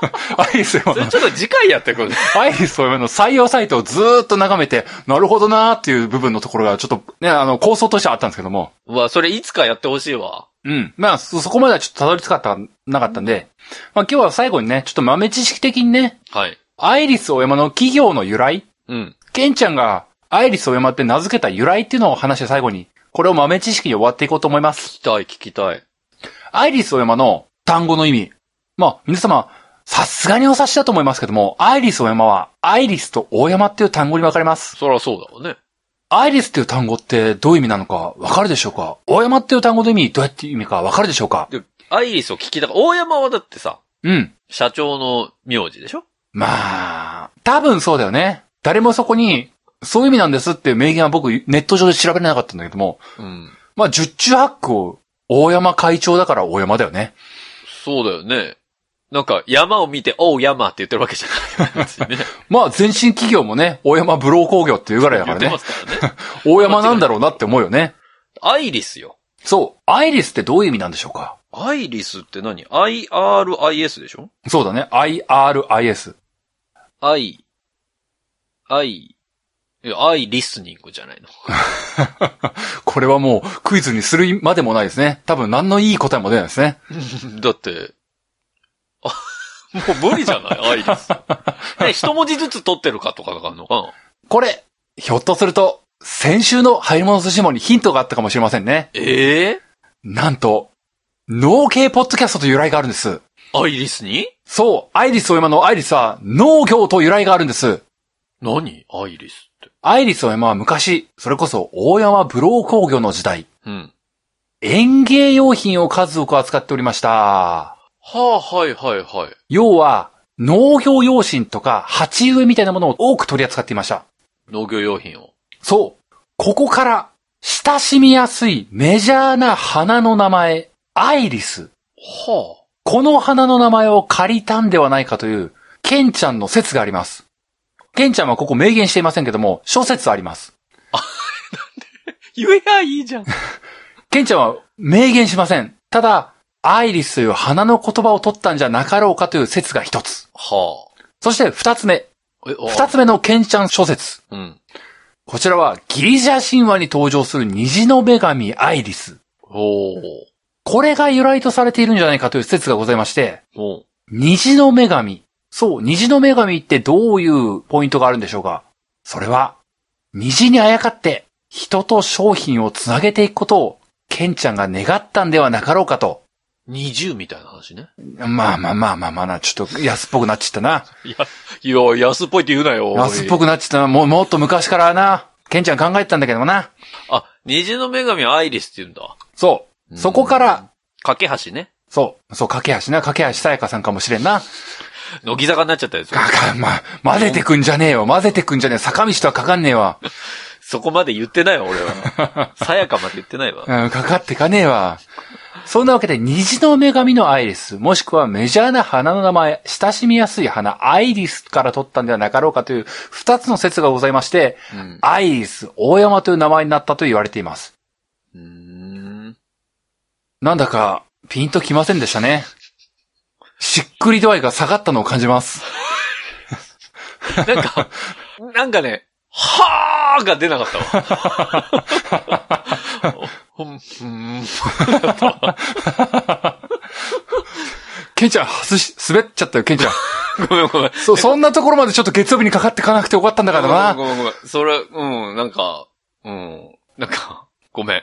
[SPEAKER 2] アイリスの
[SPEAKER 1] それちょっと次回やってくるね。
[SPEAKER 2] アイリスの採用サイトをずーっと眺めて、なるほどなーっていう部分のところがちょっとね、あの、構想としてはあったんですけども、
[SPEAKER 1] うわ、それいつかやってほしいわ。
[SPEAKER 2] うん。まあ、そ、そこまではちょっとたどり着かった、なかったんで、まあ今日は最後にね、ちょっと豆知識的にね、
[SPEAKER 1] はい。
[SPEAKER 2] アイリスオーヤマの企業の由来
[SPEAKER 1] うん。
[SPEAKER 2] ケンちゃんがアイリスオーヤマって名付けた由来っていうのを話して最後に、これを豆知識に終わっていこうと思います。
[SPEAKER 1] 聞きたい、聞きたい。
[SPEAKER 2] アイリスオーヤマの単語の意味。まあ、皆様、さすがにお察しだと思いますけども、アイリスオーヤマは、アイリスと大山っていう単語に分かれます。
[SPEAKER 1] そらそうだわね。
[SPEAKER 2] アイリスっていう単語ってどういう意味なのか分かるでしょうか？大山っていう単語の意味どうやって意味か分かるでしょうか？
[SPEAKER 1] で、アイリスを聞きたか大山はだってさ、
[SPEAKER 2] うん。
[SPEAKER 1] 社長の名字でしょ？
[SPEAKER 2] まあ、多分そうだよね。誰もそこに、そういう意味なんですっていう名言は僕ネット上で調べれなかったんだけども、
[SPEAKER 1] うん。
[SPEAKER 2] まあ、十中八九、大山会長だから大山だよね。
[SPEAKER 1] そうだよね。なんか、山を見て、おう、山って言ってるわけじゃない。別にね。
[SPEAKER 2] まあ、前身企業もね、大山ブロー工業っていうぐらいだからね
[SPEAKER 1] らね。
[SPEAKER 2] 大山なんだろうなって思うよね。
[SPEAKER 1] アイリスよ。
[SPEAKER 2] そう。アイリスってどういう意味なんでしょうか？
[SPEAKER 1] アイリスって何 ?IRIS でしょ？
[SPEAKER 2] そうだね。IRIS。
[SPEAKER 1] ?I、I、アイリスニングじゃないの？
[SPEAKER 2] これはもうクイズにするまでもないですね。多分何のいい答えも出ないですね。
[SPEAKER 1] だって、あ、もう無理じゃない？アイリス。ね、一文字ずつ取ってるかとかがあるのかな？
[SPEAKER 2] これ、ひょっとすると、先週の入り物寿司もにヒントがあったかもしれませんね。
[SPEAKER 1] ええ
[SPEAKER 2] なんと、農系ポッドキャストと由来があるんです。
[SPEAKER 1] アイリスに？
[SPEAKER 2] そう、アイリスオーヤマのアイリスは農業と由来があるんです。
[SPEAKER 1] 何？アイリスって。
[SPEAKER 2] アイリスオーヤマは昔、それこそ大山ブロー工業の時代、
[SPEAKER 1] うん。
[SPEAKER 2] 園芸用品を数多く扱っておりました。
[SPEAKER 1] はあ、はいはいはい。
[SPEAKER 2] 要は、農業用品とか鉢植えみたいなものを多く取り扱っていました。
[SPEAKER 1] 農業用品を。
[SPEAKER 2] そう。ここから、親しみやすいメジャーな花の名前、アイリス。
[SPEAKER 1] は
[SPEAKER 2] この花の名前を借りたんではないかという、ケンちゃんの説があります。ケンちゃんはここ明言していませんけども、諸説あります。
[SPEAKER 1] あ。言えやいいじゃん。
[SPEAKER 2] ケンちゃんは明言しません。ただ、アイリスという花の言葉を取ったんじゃなかろうかという説が一つ。
[SPEAKER 1] は
[SPEAKER 2] そして二つ目。二つ目のケンちゃん諸説。
[SPEAKER 1] うん。
[SPEAKER 2] こちらはギリシャ神話に登場する虹の女神アイリス。
[SPEAKER 1] おー。
[SPEAKER 2] これが由来とされているんじゃないかという説がございまして、
[SPEAKER 1] お
[SPEAKER 2] 虹の女神。そう、虹の女神ってどういうポイントがあるんでしょうかそれは、虹にあやかって人と商品をつなげていくことを、ケンちゃんが願ったんではなかろうかと。
[SPEAKER 1] 20みたいな話ね。
[SPEAKER 2] まあまあまあまあまあな、ちょっと安っぽくなっちゃったな。
[SPEAKER 1] いや、いや、安っぽいって言うなよ。
[SPEAKER 2] 安っぽくなっちゃったな。もうもっと昔からな。ケンちゃん考えてたんだけどもな。
[SPEAKER 1] あ、虹の女神はアイリスって言うんだ。
[SPEAKER 2] そう。そこから、
[SPEAKER 1] 架け橋ね。
[SPEAKER 2] そう、そう、架け橋な、架け橋さやかさんかもしれんな。
[SPEAKER 1] 乃木坂になっちゃったやつよ。
[SPEAKER 2] かか、ま、混ぜてくんじゃねえよ。混ぜてくんじゃねえ。坂道とはかかんねえわ。
[SPEAKER 1] そこまで言ってないわ、俺は。さやかまで言ってないわ。
[SPEAKER 2] うん、かかってかねえわ。そんなわけで、虹の女神のアイリス、もしくはメジャーな花の名前、親しみやすい花、アイリスから取ったんではなかろうかという二つの説がございまして、
[SPEAKER 1] うん。
[SPEAKER 2] アイリス、大山という名前になったと言われています。
[SPEAKER 1] ん。
[SPEAKER 2] なんだか、ピンときませんでしたね。しっくり度合いが下がったのを感じます。
[SPEAKER 1] なんか、なんかね、はーが出なかったわ。ほん、うーん。
[SPEAKER 2] ケンちゃん、外し、滑っちゃったよ、ケンちゃん。
[SPEAKER 1] ごめんごめん。
[SPEAKER 2] そ、そんなところまでちょっと月曜日にかかってかなくてよかったんだからな。
[SPEAKER 1] ごめんごめん。それ、うん、なんか、うん、なんか、ごめん。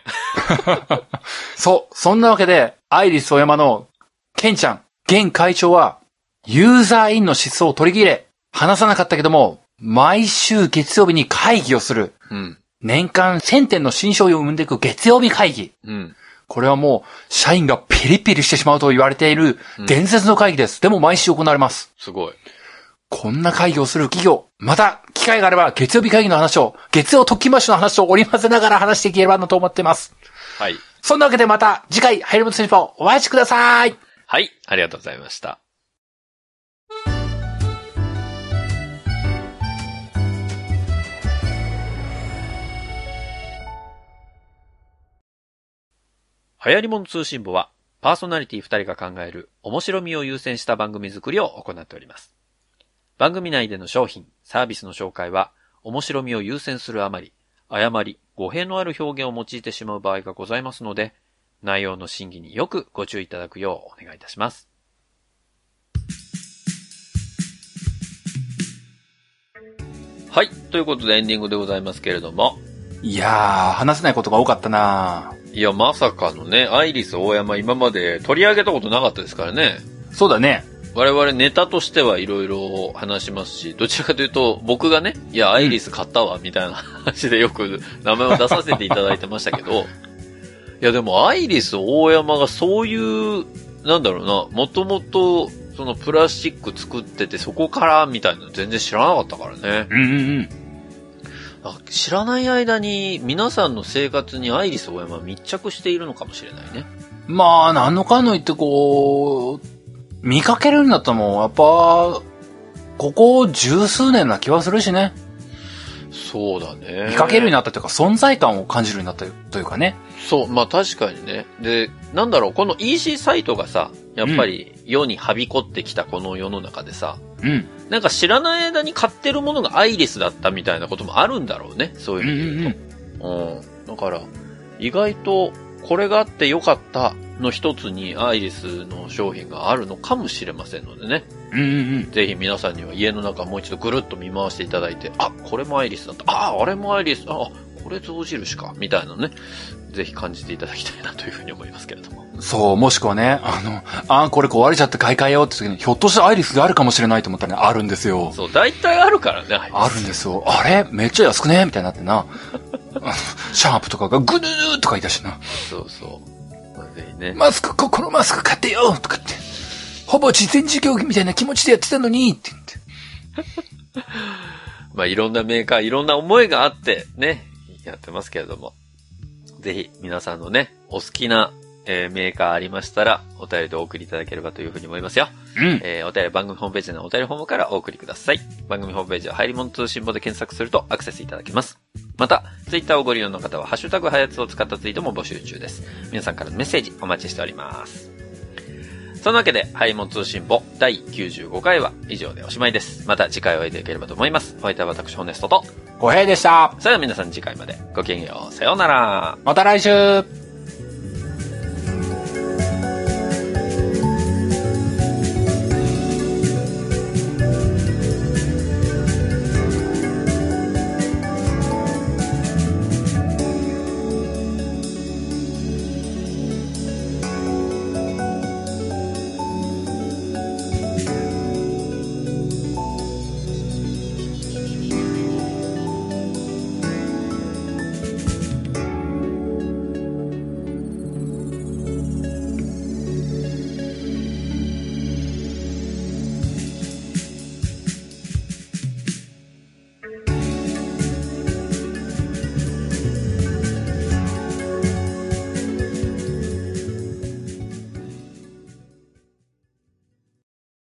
[SPEAKER 2] そう、そんなわけで、アイリスオーヤマの、ケンちゃん、現会長は、ユーザーインの思想を取り切れ、話さなかったけども、毎週月曜日に会議をする。
[SPEAKER 1] うん、
[SPEAKER 2] 年間1000点の新商品を生んでいく月曜日会議。
[SPEAKER 1] うん。
[SPEAKER 2] これはもう、社員がピリピリしてしまうと言われている
[SPEAKER 1] うん
[SPEAKER 2] 伝説の会議です。でも毎週行われます。
[SPEAKER 1] すごい。
[SPEAKER 2] こんな会議をする企業、また、機会があれば、月曜日会議の話を、月曜特勤マッシュの話を織り交ぜながら話していければなと思っています。
[SPEAKER 1] はい。
[SPEAKER 2] そんなわけでまた、次回、ハイレモト選手お会いしてください。
[SPEAKER 1] はい、ありがとうございました。流行り物通信簿は、パーソナリティ2人が考える面白みを優先した番組作りを行っております。番組内での商品、サービスの紹介は、面白みを優先するあまり、誤り、語弊のある表現を用いてしまう場合がございますので、内容の審議によくご注意いただくようお願いいたします。はい。ということでエンディングでございますけれども。
[SPEAKER 2] いやー、話せないことが多かったない
[SPEAKER 1] や、まさかのね、アイリス大山今まで取り上げたことなかったですからね。
[SPEAKER 2] そうだね。
[SPEAKER 1] 我々ネタとしてはいろいろ話しますし、どちらかというと僕がね、いや、アイリス買ったわ、みたいな話でよく名前を出させていただいてましたけど、いやでもアイリス大山がそういう、なんだろうな、もともとそのプラスチック作っててそこからみたいなの全然知らなかったからね。
[SPEAKER 2] うんうんうん。
[SPEAKER 1] あ知らない間に皆さんの生活にアイリス大山は密着しているのかもしれないね。
[SPEAKER 2] まあ、何のかんの言ってこう、見かけるようになったもん、やっぱ、ここ十数年な気はするしね。
[SPEAKER 1] そうだね。
[SPEAKER 2] 見かけるようになったというか、存在感を感じるようになったというかね。
[SPEAKER 1] そう、まあ確かにね。で、なんだろう、この EC サイトがさ、やっぱり世にはびこってきたこの世の中でさ、
[SPEAKER 2] うん。
[SPEAKER 1] なんか知らない間に買ってるものがアイリスだったみたいなこともあるんだろうね。そういう
[SPEAKER 2] うん
[SPEAKER 1] 意味で
[SPEAKER 2] うんうん。
[SPEAKER 1] 言うん。だから、意外とこれがあってよかったの一つにアイリスの商品があるのかもしれませんのでね。
[SPEAKER 2] うんうんうん。
[SPEAKER 1] ぜひ皆さんには家の中もう一度ぐるっと見回していただいて、あ、これもアイリスだった。あ、あれもアイリス。あ、これ象印か？みたいなのね。ぜひ感じていただきたいなというふうに思いますけれども。
[SPEAKER 2] そう、もしくはね、あの、あーこれ壊れちゃって買い替えようって時に、ひょっとしてアイリスであるかもしれないと思ったらね、あるんですよ。
[SPEAKER 1] そう、大体あるからね、アイリス
[SPEAKER 2] あるんですよ。あれ？めっちゃ安くね？みたいになってな。あ のシャープとかがグヌーとか言い出してな。
[SPEAKER 1] そうそう。まあ、ぜひね。
[SPEAKER 2] マスク、ここのマスク買ってよとか言って。ほぼ事前授業みたいな気持ちでやってたのにって言って。
[SPEAKER 1] まあ、いろんなメーカー、いろんな思いがあって、ね、やってますけれども。ぜひ、皆さんのね、お好きな、えーメーカーありましたら、お便りでお送りいただければというふうに思いますよ。
[SPEAKER 2] うん。
[SPEAKER 1] えーお便り番組ホームページのお便りフォームからお送りください。番組ホームページは入り物通信簿で検索するとアクセスいただけます。また、ツイッターをご利用の方は、ハッシュタグハヤツを使ったツイートも募集中です。皆さんからのメッセージお待ちしております。そんなわけで、入り物通信簿第95回は以上でおしまいです。また次回お会いできればと思います。お相手は私、ホネストと、
[SPEAKER 2] 小平でした。
[SPEAKER 1] それでは皆さん次回までごきげんよう。さようなら。
[SPEAKER 2] また来週